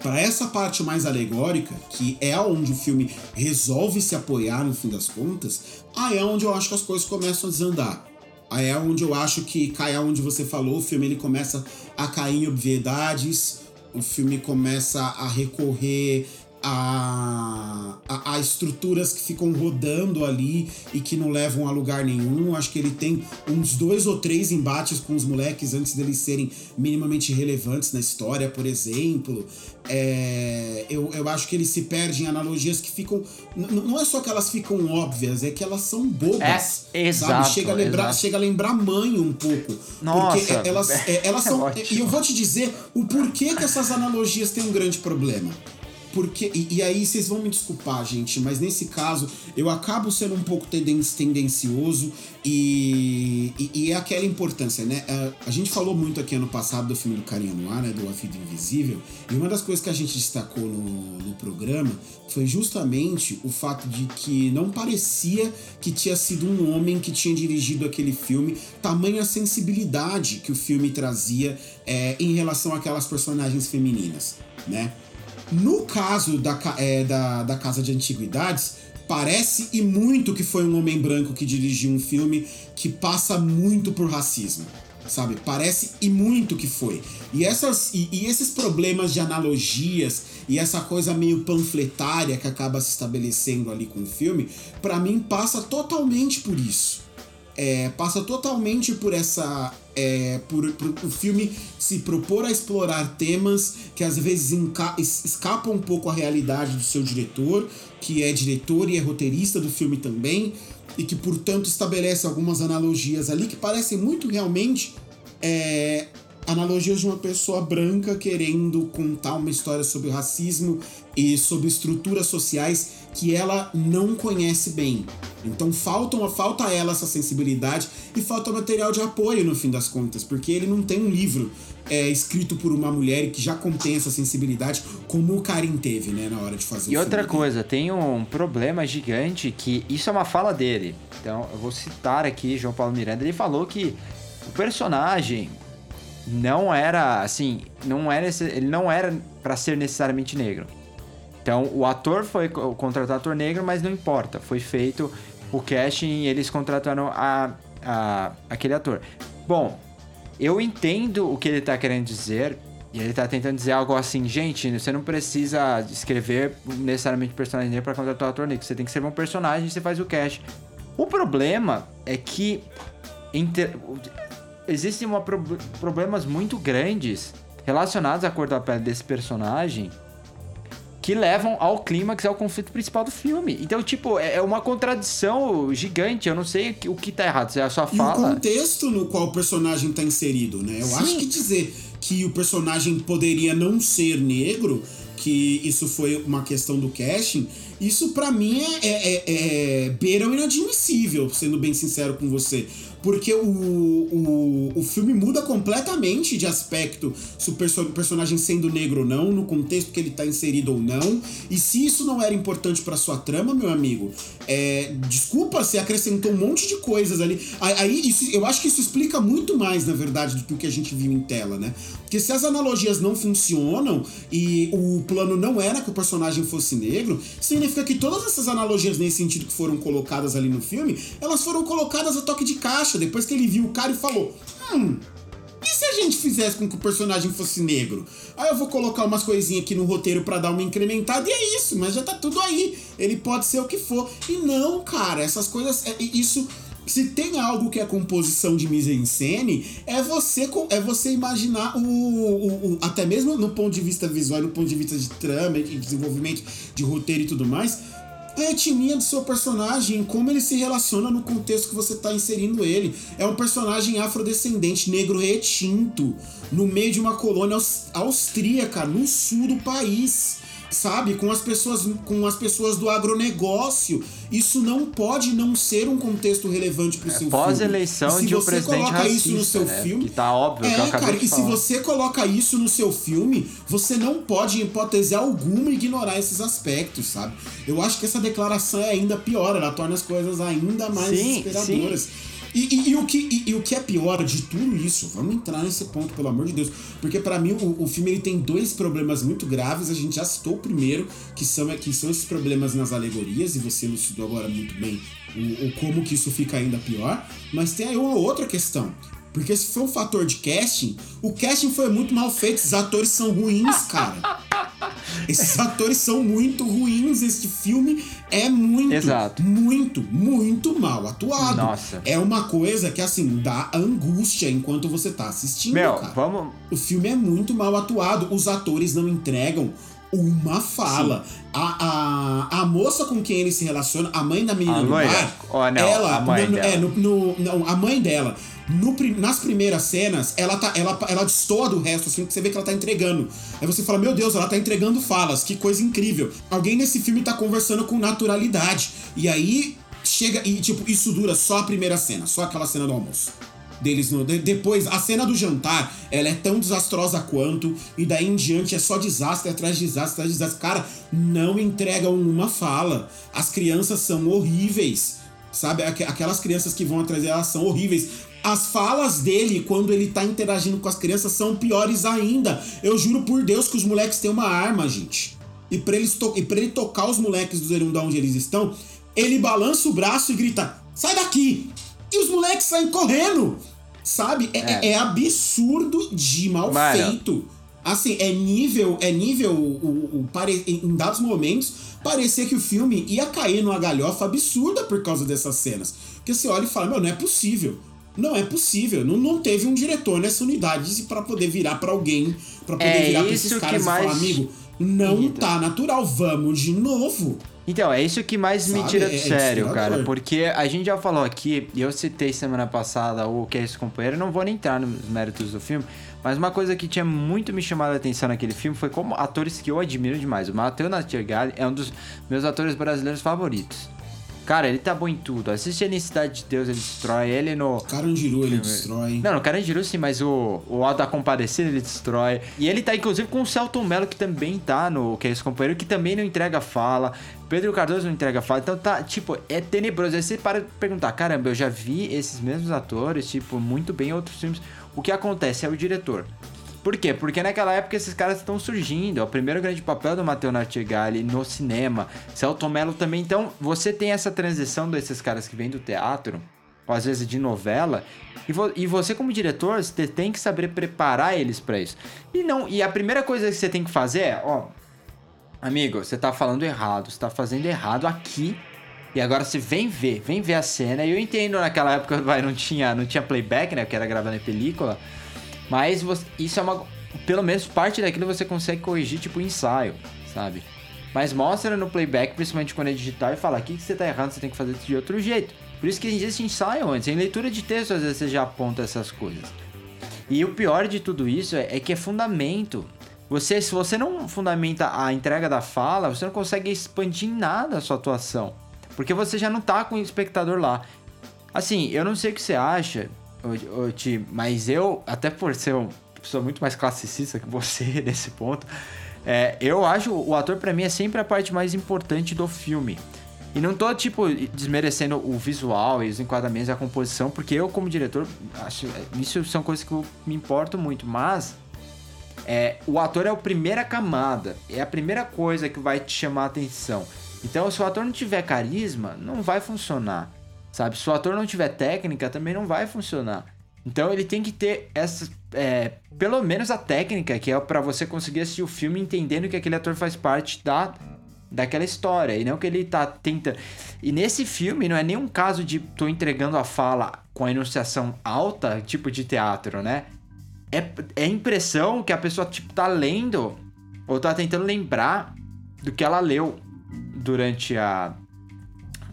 para essa parte mais alegórica, que é onde o filme resolve se apoiar no fim das contas, aí é onde eu acho que as coisas começam a desandar. Aí é onde eu acho que cai aonde você falou, o filme ele começa a cair em obviedades, o filme começa a recorrer a, a, a estruturas que ficam rodando ali e que não levam a lugar nenhum. Acho que ele tem uns dois ou três embates com os moleques antes deles serem minimamente relevantes na história, por exemplo. É, eu, eu acho que ele se perde em analogias que ficam. Não é só que elas ficam óbvias, é que elas são bobas. É, exato, Chega a lembrar, exato. chega a lembrar mãe um pouco. Nossa, porque elas, *laughs* é, elas é são. ótimo. e eu vou te dizer o porquê que essas analogias têm um grande problema. Porque, e, e aí vocês vão me desculpar, gente, mas nesse caso eu acabo sendo um pouco tenden- tendencioso e, e, e é aquela importância, né? Ah, A gente falou muito aqui ano passado do filme do Carinha no Ar, né? Do A Vida Invisível, e uma das coisas que a gente destacou no, no programa foi justamente o fato de que não parecia que tinha sido um homem que tinha dirigido aquele filme, tamanha sensibilidade que o filme trazia é, em relação àquelas personagens femininas, né? No caso da, é, da, da Casa de Antiguidades, parece e muito que foi um homem branco que dirigiu um filme que passa muito por racismo. Sabe? Parece e muito que foi. E, essas, e, e esses problemas de analogias e essa coisa meio panfletária que acaba se estabelecendo ali com o filme, pra mim passa totalmente por isso é, passa totalmente por essa. É, por, por o filme se propor a explorar temas que às vezes escapam um pouco à realidade do seu diretor, que é diretor e é roteirista do filme também, e que, portanto, estabelece algumas analogias ali que parecem muito realmente é, analogias de uma pessoa branca querendo contar uma história sobre racismo e sobre estruturas sociais que ela não conhece bem. Então falta, uma, falta a ela essa sensibilidade e falta material de apoio no fim das contas, porque ele não tem um livro é, escrito por uma mulher que já contém essa sensibilidade, como o Karim teve, né, na hora de fazer E outra coisa, tem um problema gigante que isso é uma fala dele. Então, eu vou citar aqui João Paulo Miranda, ele falou que o personagem não era assim, não era ele não era pra ser necessariamente negro. Então, o ator foi co- contratado ator negro, mas não importa. Foi feito o casting e eles contrataram a, a- aquele ator. Bom, eu entendo o que ele tá querendo dizer. E ele tá tentando dizer algo assim, gente, você não precisa escrever necessariamente personagem negro pra contratar o ator negro. Você tem que escrever um personagem e você faz o cast. O problema é que inter- existem uma prob- problemas muito grandes relacionados à cor da pele desse personagem que levam ao clímax, ao conflito principal do filme. Então, tipo, é é uma contradição gigante. Eu não sei o que, o tá errado. Você só E o fala. contexto no qual o personagem tá inserido, né? Eu Sim. acho que dizer que o personagem poderia não ser negro, que isso foi uma questão do casting, isso pra mim é, é, é, é beira o inadmissível, sendo bem sincero com você. Porque o, o, o filme muda completamente de aspecto se o perso- personagem sendo negro ou não, no contexto que ele tá inserido ou não. E se isso não era importante pra sua trama, meu amigo, é, desculpa, você acrescentou um monte de coisas ali. Aí, isso- eu acho que isso explica muito mais, na verdade, do que o que a gente viu em tela, né? Porque se as analogias não funcionam e o plano não era que o personagem fosse negro, significa que todas essas analogias nesse sentido que foram colocadas ali no filme, elas foram colocadas a toque de caixa, depois que ele viu o cara e falou: Hum, e se a gente fizesse com que o personagem fosse negro? Aí eu vou colocar umas coisinhas aqui no roteiro pra dar uma incrementada e é isso, mas já tá tudo aí. Ele pode ser o que for. E não, cara, essas coisas. é- isso. Se tem algo que é composição de mise-en-scène, é você, é você imaginar o, o- o- Até mesmo no ponto de vista visual, no ponto de vista de trama e desenvolvimento de roteiro e tudo mais, a etnia do seu personagem, como ele se relaciona no contexto que você está inserindo ele. É um personagem afrodescendente, negro retinto, no meio de uma colônia aus- austríaca, no sul do país. Sabe, com as pessoas com as pessoas do agronegócio. Isso não pode não ser um contexto relevante pro seu filme. Pós-eleição se de um você presidente coloca isso no racista, seu né? filme, Que tá óbvio, é, que eu acabei cara, de e se falar. você coloca isso no seu filme, você não pode, em hipótese alguma, ignorar esses aspectos, sabe? Eu acho que essa declaração é ainda pior, ela torna as coisas ainda mais Sim, desesperadoras. E, e- e o que, e, e o que é pior de tudo isso, vamos entrar nesse ponto, pelo amor de Deus. Porque pra mim o, o filme ele tem dois problemas muito graves. A gente já citou o primeiro, que são, que são esses problemas nas alegorias, e você elucidou agora muito bem o, o como que isso fica ainda pior. Mas tem aí uma outra questão. Porque se for um fator de casting, o casting foi muito mal feito, esses atores são ruins, cara. Esses atores são muito ruins. Este filme é muito, Exato. muito, muito mal atuado. Nossa. É uma coisa que, assim, dá angústia enquanto você tá assistindo, Meu, cara. vamos. O filme é muito mal atuado. Os atores não entregam uma fala. A, a, a moça com quem ele se relaciona, a mãe da menina A do bar, Oh, não, ela, a mãe no- no- dela. é, no, no- não, a mãe dela, no nas primeiras cenas, ela, tá, ela, ela destoa do resto, assim, que você vê que ela tá entregando. Aí você fala, meu Deus, ela tá entregando falas, que coisa incrível. Alguém nesse filme tá conversando com naturalidade. E aí chega, e tipo, isso dura só a primeira cena, só aquela cena do almoço deles no, de- depois a cena do jantar ela é tão desastrosa quanto e daí em diante é só desastre atrás de desastre atrás de desastre cara não entregam uma fala as crianças são horríveis sabe Aqu- aquelas crianças que vão atrás delas são horríveis as falas dele quando ele tá interagindo com as crianças são piores ainda eu juro por Deus que os moleques têm uma arma gente e pra, eles e pra ele tocar os moleques do Zerunda onde eles estão ele balança o braço e grita sai daqui e os moleques saem correndo. Sabe? É, É. é absurdo de mal Mano. feito. Assim, é nível, é nível o, o pare- em dados momentos parecer que o filme ia cair numa galhofa absurda por causa dessas cenas. Porque você olha e fala, meu, não é possível. Não é possível. Não, não teve um diretor nessa unidade para poder virar pra alguém, pra poder É virar pra isso esses caras e falar, amigo, não tá natural, vamos de novo. Então, é isso que mais me Sabe? tira É- do é sério, desesperador. cara. Porque a gente já falou aqui, e eu citei semana passada o que é esse companheiro, não vou nem entrar nos méritos do filme, mas uma coisa que tinha muito me chamado a atenção naquele filme foi como atores que eu admiro demais. O Matheus Nattergali é um dos meus atores brasileiros favoritos. Cara, ele tá bom em tudo. Assiste ele em Cidade de Deus, ele destrói. Ele no. Carandiru ele destrói. Não, no Carandiru sim, mas o, o Alto da Compadecida ele destrói. E ele tá inclusive com o Celton Mello, que também tá no Que é esse companheiro, que também não entrega fala. Pedro Cardoso não entrega fala. Então tá, tipo, é tenebroso. Aí você para de perguntar: caramba, eu já vi esses mesmos atores, tipo, muito bem em outros filmes. O que acontece é o diretor. Por quê? Porque naquela época esses caras estão surgindo. É o primeiro grande papel do Matteo Nartigali no cinema. Celto Mello também. Então, você tem essa transição desses caras que vêm do teatro, ou às vezes de novela, e, vo e você como diretor, você tem que saber preparar eles para isso. E não, e a primeira coisa que você tem que fazer é, ó, amigo, você tá falando errado, você tá fazendo errado aqui. E agora você vem ver, vem ver a cena. E eu entendo naquela época *laughs* vai, não tinha, não tinha playback, né? Que era gravado em película. Mas você, isso é uma. Pelo menos parte daquilo você consegue corrigir, tipo, ensaio, sabe? Mas mostra no playback, principalmente quando é digital, e fala: aqui que você tá errado, você tem que fazer de outro jeito. Por isso que existe ensaio antes. Em leitura de texto, às vezes você já aponta essas coisas. E o pior de tudo isso é, é que é fundamento. Você, se você não fundamenta a entrega da fala, você não consegue expandir em nada a sua atuação. Porque você já não tá com o espectador lá. Assim, eu não sei o que você acha, Ti, mas eu, até por ser uma pessoa muito mais classicista que você *laughs* nesse ponto, é, eu acho o ator para mim é sempre a parte mais importante do filme. E não tô, tipo, desmerecendo o visual e os enquadramentos e a composição, porque eu, como diretor, acho. Isso são coisas que eu me importo muito, mas. É, o ator é a primeira camada, é a primeira coisa que vai te chamar a atenção. Então, se o ator não tiver carisma, não vai funcionar, sabe? Se o ator não tiver técnica, também não vai funcionar. Então, ele tem que ter essa, é, pelo menos a técnica, que é para você conseguir assistir o filme entendendo que aquele ator faz parte da daquela história e não que ele tá tentando. E nesse filme não é nenhum caso de tô entregando a fala com a enunciação alta, tipo de teatro, né? É, é impressão que a pessoa tipo tá lendo ou tá tentando lembrar do que ela leu durante a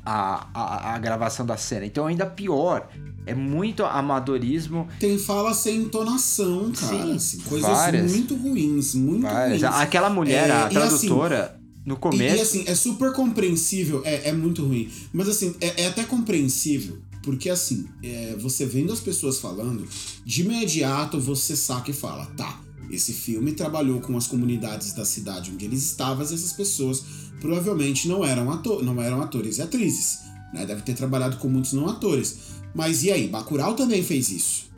a, a, a gravação da cena. Então ainda pior. É muito amadorismo. Tem fala sem entonação, cara. Sim, assim, coisas várias. muito ruins, muito Várias. ruins. Aquela mulher, É, a e assim, tradutora, no E, começo. e, assim, é super compreensível, é, é muito ruim. Mas assim, é, é até compreensível, porque assim, é, você vendo as pessoas falando, de imediato você saca e fala, tá, esse filme trabalhou com as comunidades da cidade onde eles estavam, e essas pessoas provavelmente não eram, ator, não eram atores e atrizes. Né? Deve ter trabalhado com muitos não atores. Mas e aí, Bacurau também fez isso.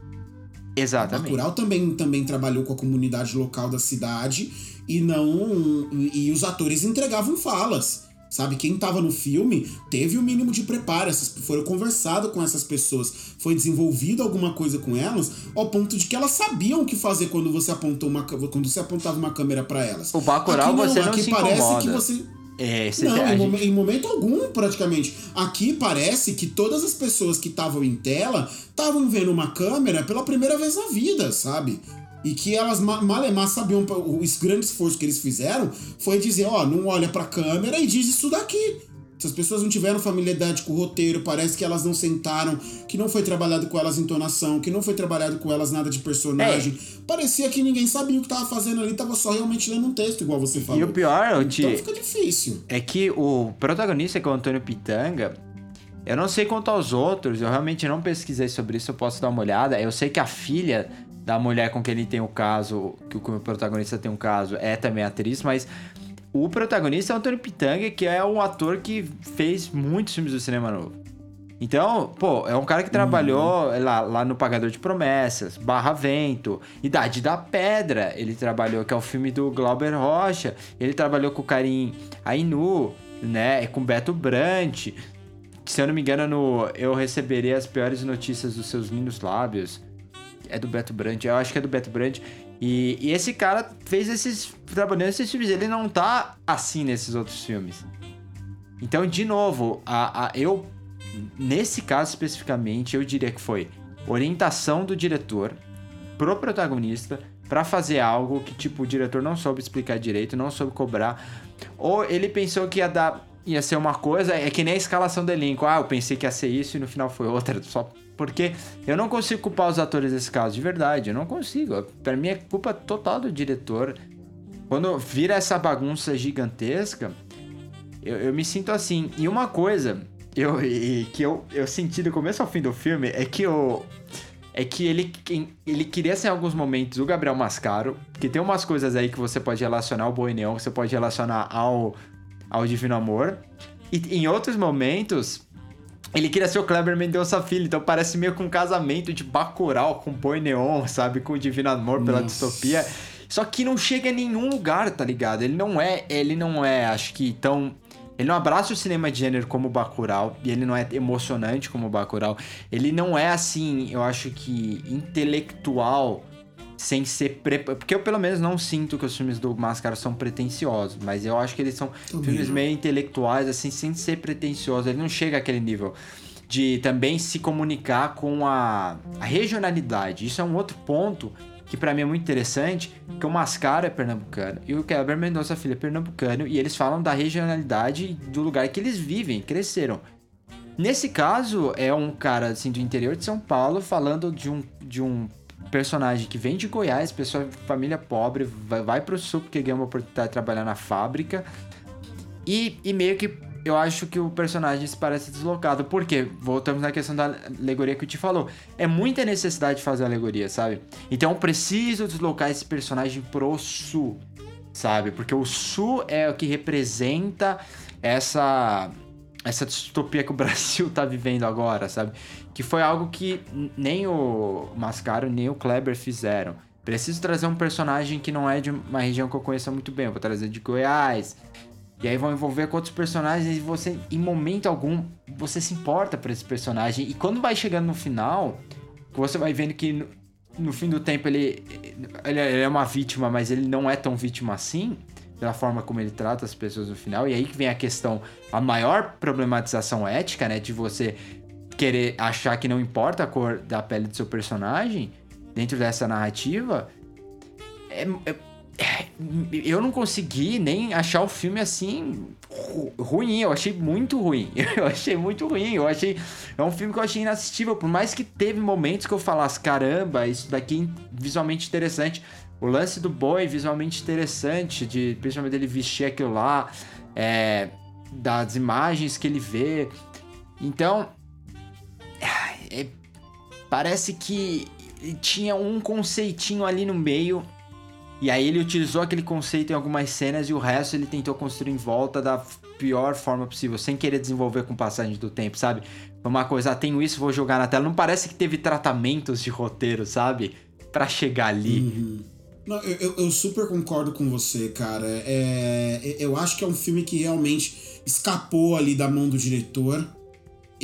Exatamente. Bacurau também, também trabalhou com a comunidade local da cidade e não. E, e os atores entregavam falas. Sabe, quem tava no filme teve o mínimo de preparo, essas, foram conversado com essas pessoas, foi desenvolvido alguma coisa com elas, ao ponto de que elas sabiam o que fazer quando você apontou uma quando você apontava uma câmera pra elas. O Bacurau Aqui você não aqui se parece incomoda. que você É, você não, em, gente- em momento algum, praticamente. Aqui parece que todas as pessoas que estavam em tela estavam vendo uma câmera pela primeira vez na vida, sabe? E que elas ma- malemar sabiam o grande esforço que eles fizeram foi dizer, ó, não olha pra câmera e diz isso daqui. Se as pessoas não tiveram familiaridade com o roteiro, parece que elas não sentaram, que não foi trabalhado com elas entonação, que não foi trabalhado com elas nada de personagem. É. Parecia que ninguém sabia o que tava fazendo ali, tava só realmente lendo um texto, igual você falou. E o pior, Então te... fica difícil. é que o protagonista, que é o Antônio Pitanga, eu não sei quanto aos outros, eu realmente não pesquisei sobre isso, eu posso dar uma olhada. Eu sei que a filha da mulher com quem ele tem o caso, que o protagonista tem um caso, é também atriz, mas o protagonista é o Antônio Pitanga, que é um ator que fez muitos filmes do cinema novo. Então, pô, é um cara que trabalhou lá, lá no Pagador de Promessas, Barra Vento, Idade da Pedra, ele trabalhou, que é o filme do Glauber Rocha, ele trabalhou com o Karim Ainu, né, com Beto Brant, se eu não me engano, no Eu Receberei as Piores Notícias dos Seus Lindos Lábios, é do Beto Brant, eu acho que é do Beto Brant, e, e esse cara fez esses, trabalhando nesses filmes, ele não tá assim nesses outros filmes. Então, de novo, a, a, eu nesse caso especificamente, eu diria que foi orientação do diretor pro protagonista pra fazer algo que tipo o diretor não soube explicar direito, não soube cobrar, ou ele pensou que ia dar ia ser uma coisa, é que nem a escalação do elenco. Ah, eu pensei que ia ser isso e no final foi outra, só porque eu não consigo culpar os atores desse caso, de verdade, eu não consigo. Pra mim é culpa total do diretor. Quando vira essa bagunça gigantesca, eu, eu me sinto assim. E uma coisa eu, e, que eu, eu senti do começo ao fim do filme é que. É que ele, ele queria ser em alguns momentos o Gabriel Mascaro, que tem umas coisas aí que você pode relacionar ao Boi Neon, você pode relacionar ao, ao Divino Amor. E em outros momentos, Ele queria ser o Kleber Mendonça Filho, então parece meio com um casamento de Bacurau com Boi Neon, sabe? Com o Divino Amor pela Nossa. distopia. Só que não chega em nenhum lugar, tá ligado? Ele não é, ele não é, acho que tão ele não abraça o cinema de gênero como Bacurau, e ele não é emocionante como Bacurau. Ele não é assim, eu acho que intelectual sem ser pre... porque eu pelo menos não sinto que os filmes do Máscara são pretensiosos, mas eu acho que eles são Também filmes meio intelectuais assim, sem ser pretensioso. Ele não chega àquele nível de também se comunicar com a, a regionalidade. Isso é um outro ponto que pra mim é muito interessante, que o Mascara é pernambucano e o Kleber Mendonça Filho é pernambucano e eles falam da regionalidade do lugar que eles vivem, cresceram. Nesse caso, é um cara assim do interior de São Paulo falando de um, de um personagem que vem de Goiás, pessoa família pobre, vai, vai pro sul porque ganha uma oportunidade de trabalhar na fábrica. E, e meio que eu acho que o personagem se parece deslocado. Por quê? Voltamos na questão da alegoria que eu te falou. É muita necessidade de fazer alegoria, sabe? Então eu preciso deslocar esse personagem pro sul, sabe? Porque o sul é o que representa essa essa distopia que o *laughs* Brasil tá vivendo agora, sabe? Que foi algo que nem o Mascaro nem o Kleber fizeram. Preciso trazer um personagem que não é de uma região que eu conheça muito bem. Eu vou trazer de Goiás. E aí vão envolver com outros personagens e você, em momento algum, você se importa por esse personagem. E quando vai chegando no final, você vai vendo que no, no fim do tempo ele, ele, ele é uma vítima, mas ele não é tão vítima assim, pela forma como ele trata as pessoas no final. E aí que vem a questão, a maior problematização ética, né? De você querer achar que não importa a cor da pele do seu personagem dentro dessa narrativa. É, é- é- eu não consegui nem achar o filme assim ru- ruim. Eu achei muito ruim. *laughs* Eu achei muito ruim. Eu achei. É um filme que eu achei inassistível. Por mais que teve momentos que eu falasse: caramba, isso daqui é visualmente interessante. O lance do boi, visualmente interessante, de principalmente dele vestir aquilo lá, é, das imagens que ele vê. Então, é, parece que tinha um conceitinho ali no meio. E aí ele utilizou aquele conceito em algumas cenas e o resto ele tentou construir em volta da pior forma possível, sem querer desenvolver com passagem do tempo, sabe? Uma coisa, ah, tenho isso, vou jogar na tela. Não parece que teve tratamentos de roteiro, sabe? Pra chegar ali. Não, eu, eu- super concordo com você, cara. É, eu acho que é um filme que realmente escapou ali da mão do diretor.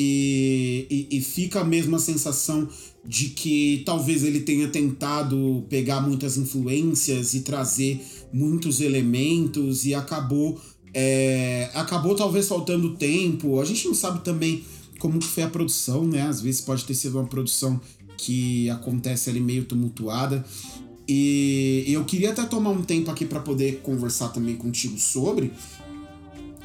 E, e, e fica a mesma sensação de que talvez ele tenha tentado pegar muitas influências e trazer muitos elementos e acabou é, acabou talvez faltando tempo. A gente não sabe também como que foi a produção, né? Às vezes pode ter sido uma produção que acontece ali meio tumultuada. E eu queria até tomar um tempo aqui para poder conversar também contigo sobre,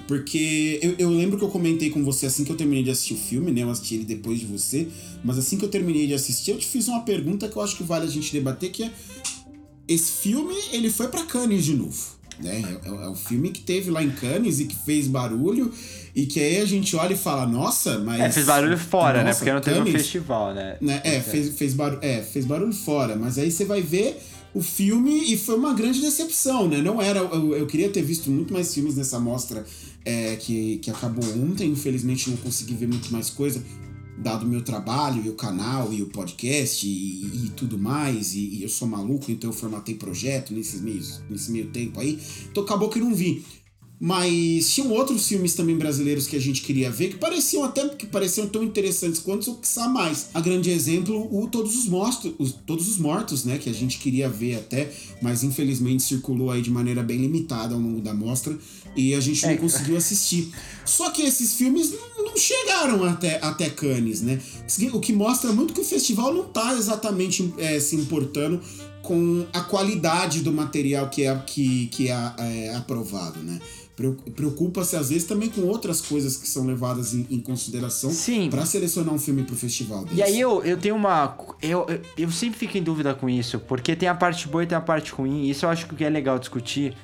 porque eu, eu lembro que eu comentei com você assim que eu terminei de assistir o filme, né? Eu assisti ele depois de você, mas assim que eu terminei de assistir, eu te fiz uma pergunta que eu acho que vale a gente debater, que é esse filme, ele foi para Cannes de novo, né? É, é- é o filme que teve lá em Cannes e que fez barulho e que aí a gente olha e fala, nossa, mas É, fez barulho fora, né? nossa, Porque não teve um Cannes- festival, né? né? É, fez, fez, barulho, é, fez barulho fora, mas aí você vai ver o filme e foi uma grande decepção, né? Não era. Eu, eu queria ter visto muito mais filmes nessa mostra é, que, que acabou ontem, infelizmente não consegui ver muito mais coisa, dado o meu trabalho e o canal e o podcast e, e tudo mais, e, e eu sou maluco, então eu formatei projeto nesses meios, nesse meio tempo aí, então acabou que não vi. Mas tinham outros filmes também brasileiros que a gente queria ver que pareciam até que pareciam tão interessantes quanto o que mais. A grande exemplo, o Todos os Mortos, os, Todos os Mortos, né, que a gente queria ver até, mas infelizmente circulou aí de maneira bem limitada ao longo da mostra e a gente não É. conseguiu assistir. Só que esses filmes não, chegaram até, até Cannes, né? O que mostra muito que o festival não tá exatamente é, se importando com a qualidade do material que é, que, que é, é aprovado, né? Preo- Preocupa-se às vezes também com outras coisas que são levadas em, em consideração Sim. para selecionar um filme pro festival desse. E aí eu, eu tenho uma. Eu, eu, eu sempre fico em dúvida com isso, porque tem a parte boa e tem a parte ruim. Isso eu acho que é legal discutir.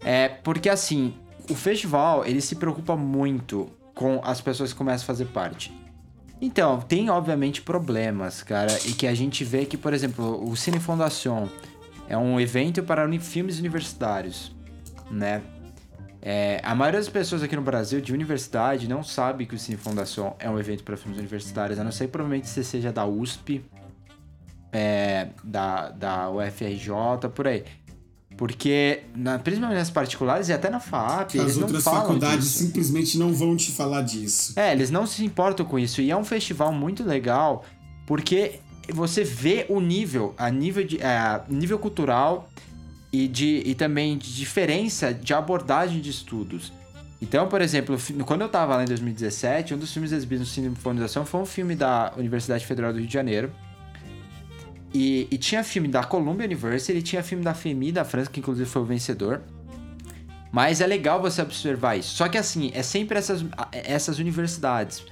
É porque assim, o festival ele se preocupa muito com as pessoas que começam a fazer parte. Então, tem obviamente problemas, cara, e que a gente vê que, por exemplo, o Cine Fundação é um evento para filmes universitários, né? É, a maioria das pessoas aqui no Brasil, de universidade, não sabe que o Cine Fundação é um evento para filmes universitários, a não ser que provavelmente você seja da USP, é, da, da UFRJ, por aí. Porque, na, principalmente nas particulares e até na FAP, As eles não outras falam faculdades disso. simplesmente não vão te falar disso. É, eles não se importam com isso. E é um festival muito legal, porque você vê o nível, a nível, de, é, nível cultural e, de, e também de diferença de abordagem de estudos. Então, por exemplo, quando eu tava lá em 2017, um dos filmes exibidos no Cine Fundação foi um filme da Universidade Federal do Rio de Janeiro. E, e tinha filme da Columbia University, tinha filme da FEMI da França, que inclusive foi o vencedor. Mas é legal você observar isso. Só que assim, é sempre essas, essas universidades.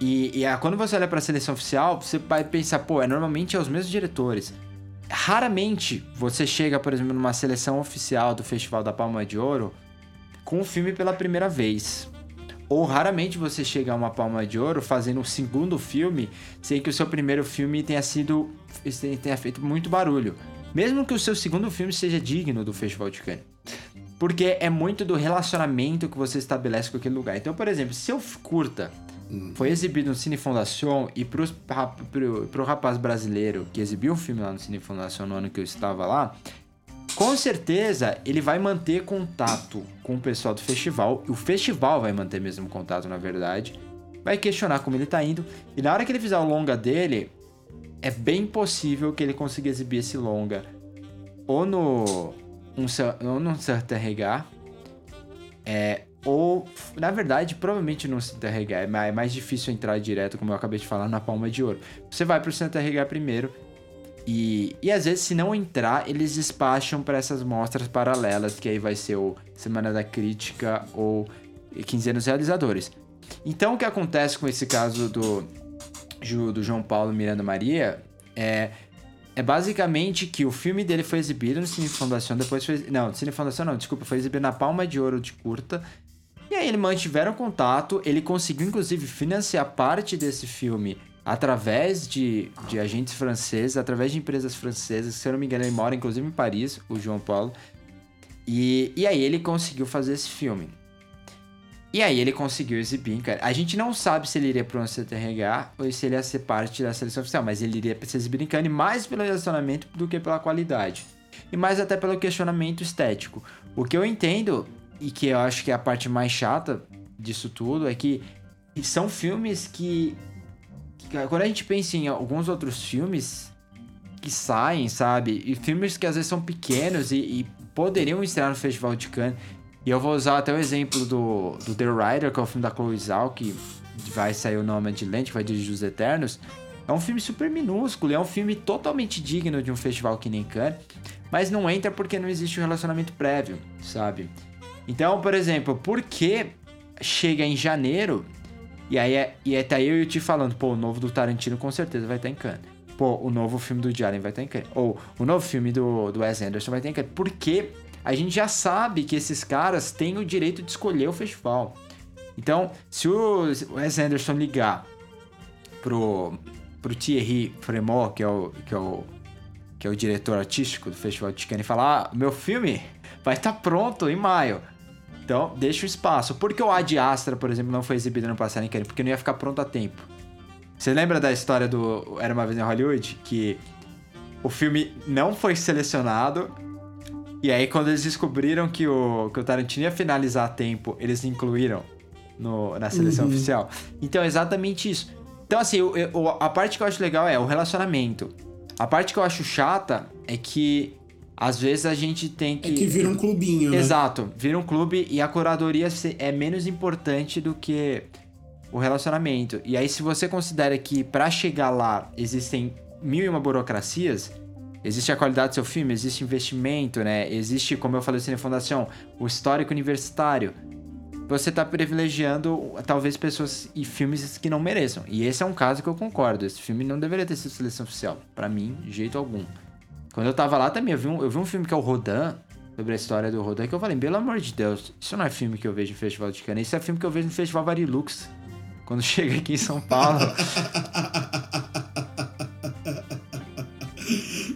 E, e quando você olha para a seleção oficial, você vai pensar, pô, é normalmente é os mesmos diretores. Raramente você chega, por exemplo, numa seleção oficial do Festival da Palma de Ouro com o filme pela primeira vez. Ou raramente você chega a uma Palma de Ouro fazendo um segundo filme sem que o seu primeiro filme tenha sido tenha feito muito barulho. Mesmo que o seu segundo filme seja digno do Festival de Cannes. Porque é muito do relacionamento que você estabelece com aquele lugar. Então, por exemplo, se eu curta foi exibido no Cine Fundação e pros, pro, pro rapaz brasileiro que exibiu um filme lá no Cine Fundação no ano que eu estava lá, com certeza ele vai manter contato com o pessoal do festival. E o festival vai manter mesmo contato, na verdade. Vai questionar como ele tá indo. E na hora que ele fizer o longa dele, é bem possível que ele consiga exibir esse longa ou no um, ou num CTRH, é, ou, na verdade, provavelmente no CTRH é é mais difícil entrar direto, como eu acabei de falar, na palma de ouro. Você vai pro CTRH primeiro, e, e às vezes, se não entrar, eles despacham para essas mostras paralelas, que aí vai ser o Semana da Crítica ou Quinzenos Realizadores. Então, o que acontece com esse caso do, do João Paulo Miranda Maria é, é basicamente que o filme dele foi exibido no Cine Fundação, depois foi. Não, Cine Fundação não, desculpa, foi exibido na Palma de Ouro de Curta. E aí eles mantiveram contato, ele conseguiu inclusive financiar parte desse filme através de, de agentes franceses, através de empresas francesas, se eu não me engano ele mora inclusive em Paris, o João Paulo. E, e aí ele conseguiu fazer esse filme. E aí ele conseguiu exibir Cannes. A gente não sabe se ele iria para um CTRH ou se ele ia ser parte da seleção oficial, mas ele iria ser exibido em Cannes mais pelo relacionamento do que pela qualidade. E mais até pelo questionamento estético. O que eu entendo, e que eu acho que é a parte mais chata disso tudo, é que são filmes que, que quando a gente pensa em alguns outros filmes que saem, sabe? E filmes que às vezes são pequenos e, e poderiam estrear no Festival de Cannes. E eu vou usar até o exemplo do, do The Rider, que é o filme da Chloe Zhao, que vai sair o nome de Lente, que vai dirigir Os Eternos. É um filme super minúsculo, é um filme totalmente digno de um festival que nem Cannes, mas não entra porque não existe um relacionamento prévio, sabe? Então, por exemplo, por que chega em janeiro e aí é, e aí tá eu e o falando, pô, o novo do Tarantino com certeza vai estar em Cannes. Pô, o novo filme do Jalen vai estar em Cannes. Ou o novo filme do, do Wes Anderson vai estar em Cannes. Porque a gente já sabe que esses caras têm o direito de escolher o festival. Então, se o Wes Anderson ligar pro, pro Thierry Fremont, que é o, que é o, que é o diretor artístico do Festival de Cannes, e falar, ah, meu filme vai estar pronto em maio. Então, deixa o espaço. Por que o Ad Astra, por exemplo, não foi exibido no passado em Cannes? Porque não ia ficar pronto a tempo. Você lembra da história do Era Uma Vez em Hollywood? Que o filme não foi selecionado. E aí, quando eles descobriram que o, que o Tarantino ia finalizar a tempo, eles incluíram no, na seleção oficial. Então, é exatamente isso. Então, assim, eu- eu- a parte que eu acho legal é o relacionamento. A parte que eu acho chata é que, às vezes, a gente tem É que vira um clubinho, né? Exato, vira um clube e a curadoria é menos importante do que o relacionamento. E aí, se você considera que pra chegar lá existem mil e uma burocracias, existe a qualidade do seu filme, existe investimento, né? Existe, como eu falei assim na fundação, o histórico universitário. Você tá privilegiando talvez pessoas e filmes que não mereçam. E esse é um caso que eu concordo. Esse filme não deveria ter sido seleção oficial. Pra mim, de jeito algum. Quando eu tava lá também, eu vi um, eu vi um filme que é o Rodan, sobre a história do Rodan, que eu falei, pelo amor de Deus, isso não é filme que eu vejo no Festival de Cannes, isso é filme que eu vejo no Festival Varilux. Quando *laughs* chega aqui em São Paulo. *laughs*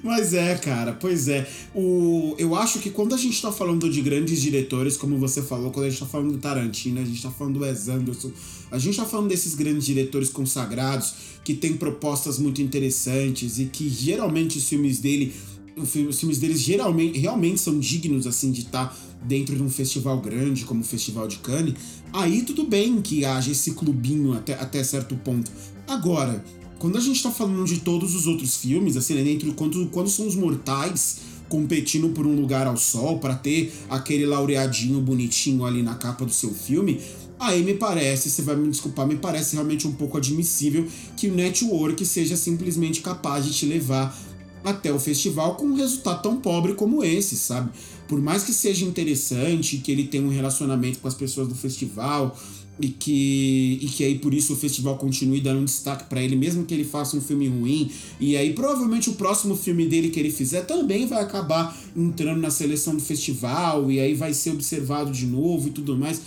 Mas é, cara, pois é. O, eu acho que quando a gente tá falando de grandes diretores, como você falou, quando a gente tá falando do Tarantino, a gente tá falando do Wes Anderson, a gente tá falando desses grandes diretores consagrados que têm propostas muito interessantes e que geralmente os filmes dele os filmes deles geralmente realmente são dignos assim de estar tá dentro de um festival grande como o Festival de Cannes, aí tudo bem que haja esse clubinho até, até certo ponto. Agora, quando a gente tá falando de todos os outros filmes, assim, né, dentro quando, quando são os mortais competindo por um lugar ao sol para ter aquele laureadinho bonitinho ali na capa do seu filme, aí me parece, você vai me desculpar, me parece realmente um pouco admissível que o network seja simplesmente capaz de te levar até o festival com um resultado tão pobre como esse, sabe? Por mais que seja interessante, que ele tenha um relacionamento com as pessoas do festival e que, e que aí por isso o festival continue dando um destaque para ele, mesmo que ele faça um filme ruim, e aí provavelmente o próximo filme dele que ele fizer também vai acabar entrando na seleção do festival e aí vai ser observado de novo e tudo mais.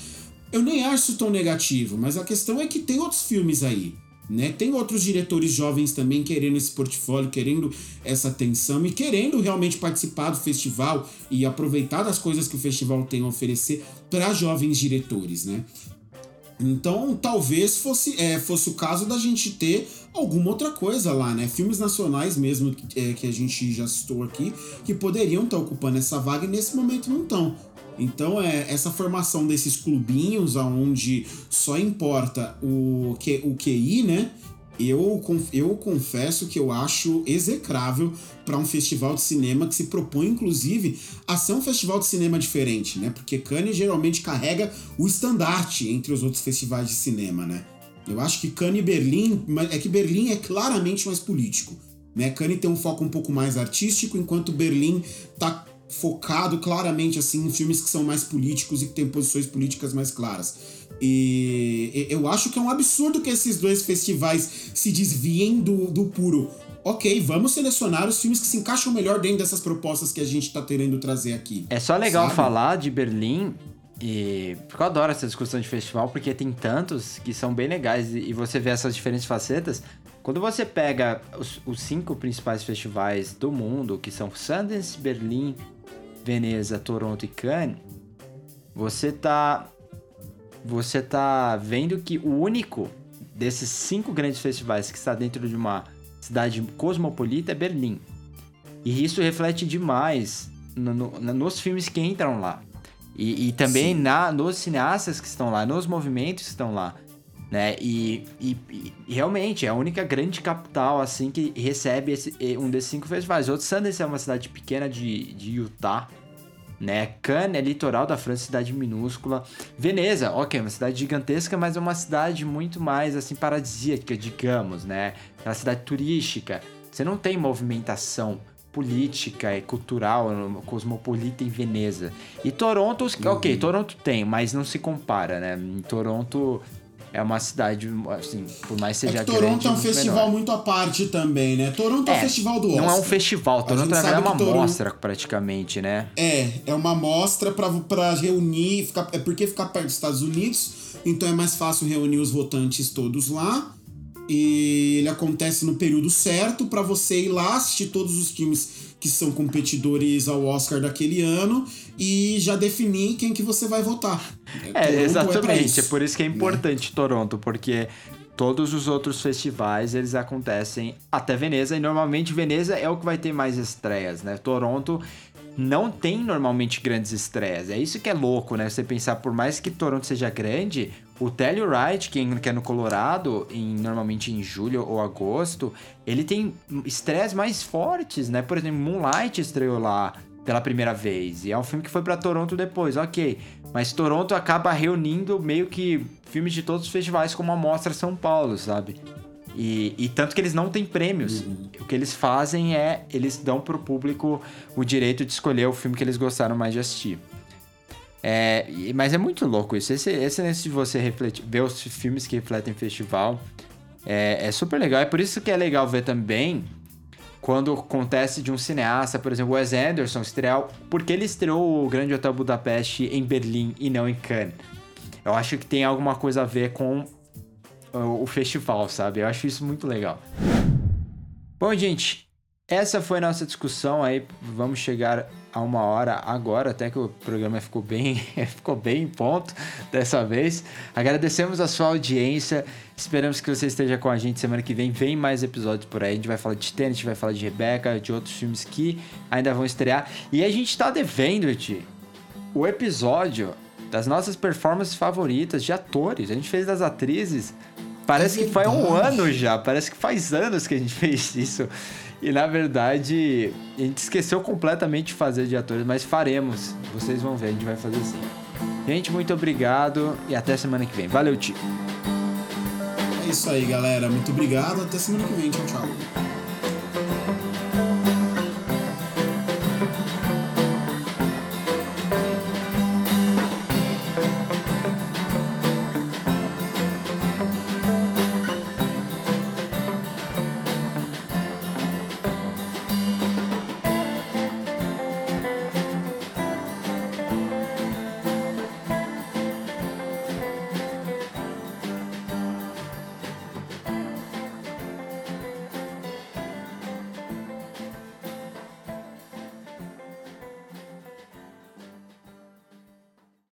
Eu nem acho isso tão negativo, mas a questão é que tem outros filmes aí. Né? Tem outros diretores jovens também querendo esse portfólio, querendo essa atenção e querendo realmente participar do festival e aproveitar das coisas que o festival tem a oferecer para jovens diretores, né? Então, talvez fosse, é, fosse o caso da gente ter alguma outra coisa lá, né? Filmes nacionais mesmo, é, que a gente já citou aqui, que poderiam estar tá ocupando essa vaga e nesse momento não estão. Então, é essa formação desses clubinhos onde só importa o, Q, o QI, né? Eu, eu confesso que eu acho execrável para um festival de cinema que se propõe, inclusive, a ser um festival de cinema diferente, né? Porque Cannes geralmente carrega o estandarte entre os outros festivais de cinema, né? Eu acho que Cannes e Berlim, é que Berlim é claramente mais político, né? Cannes tem um foco um pouco mais artístico, enquanto Berlim tá focado claramente assim em filmes que são mais políticos e que têm posições políticas mais claras. E eu acho que é um absurdo que esses dois festivais se desviem do, do puro. Ok, vamos selecionar os filmes que se encaixam melhor dentro dessas propostas que a gente está querendo trazer aqui. É só legal sabe? falar de Berlim e porque eu adoro essa discussão de festival, porque tem tantos que são bem legais e você vê essas diferentes facetas. Quando você pega os, os cinco principais festivais do mundo, que são Sundance, Berlim, Veneza, Toronto e Cannes, você tá você tá vendo que o único desses cinco grandes festivais que está dentro de uma cidade cosmopolita é Berlim. E isso reflete demais no, no, nos filmes que entram lá. E, e também na, nos cineastas que estão lá, nos movimentos que estão lá. Né? E, e, e, realmente é a única grande capital assim que recebe esse, um desses cinco festivais. Outro Sundance é uma cidade pequena de, de Utah, né? Cannes é litoral da França, cidade minúscula. Veneza, ok, uma cidade gigantesca, mas é uma cidade muito mais assim paradisíaca, digamos, né? É uma cidade turística. Você não tem movimentação política e cultural cosmopolita em Veneza. E Toronto, ok, uhum. Toronto tem, mas não se compara, né? Em Toronto é uma cidade, assim, por mais seja é que Toronto grande, é um festival menor. muito à parte também, né? Toronto é, é o festival do Oscar. Não é um festival, Toronto é uma Toronto... mostra praticamente, né? É, é uma mostra para reunir, ficar, é porque ficar perto dos Estados Unidos, então é mais fácil reunir os votantes todos lá. E ele acontece no período certo para você ir lá assistir todos os filmes que são competidores ao Oscar daquele ano e já definir quem que você vai votar. É, é exatamente. É, é, por isso que é né? importante né? Toronto, porque todos os outros festivais eles acontecem até Veneza e normalmente Veneza é o que vai ter mais estreias, né? Toronto não tem normalmente grandes estreias. É isso que é louco, né? Você pensar, por mais que Toronto seja grande, o Telluride, que, que é no Colorado, em, normalmente em julho ou agosto, ele tem estreias mais fortes, né? Por exemplo, Moonlight estreou lá pela primeira vez. E é um filme que foi para Toronto depois, ok. Mas Toronto acaba reunindo meio que filmes de todos os festivais como a Mostra São Paulo, sabe? E, e, tanto que eles não têm prêmios. Uhum. O que eles fazem é, eles dão pro público o direito de escolher o filme que eles gostaram mais de assistir. É, mas é muito louco isso. Esse, esse lance de você refletir, ver os filmes que refletem festival é, é super legal. É por isso que é legal ver também quando acontece de um cineasta, por exemplo, Wes Anderson estrear, porque ele estreou o Grande Hotel Budapeste em Berlim e não em Cannes. Eu acho que tem alguma coisa a ver com o festival, sabe? Eu acho isso muito legal. Bom, gente, essa foi a nossa discussão aí. Vamos chegar a uma hora agora, até que o programa ficou bem, *laughs* ficou bem em ponto dessa vez. Agradecemos a sua audiência. Esperamos que você esteja com a gente semana que vem. Vem mais episódios por aí. A gente vai falar de Tênis, a gente vai falar de Rebeca, de outros filmes que ainda vão estrear. E a gente tá devendo, Ti, o episódio das nossas performances favoritas de atores. A gente fez das atrizes. Parece É que foi um ano já. Parece que faz anos que a gente fez isso. E na verdade, a gente esqueceu completamente de fazer de atores, mas faremos. Vocês vão ver, a gente vai fazer sim. Gente, muito obrigado e até semana que vem. Valeu, Ti. É isso aí, galera. Muito obrigado. Até semana que vem. Tchau, tchau.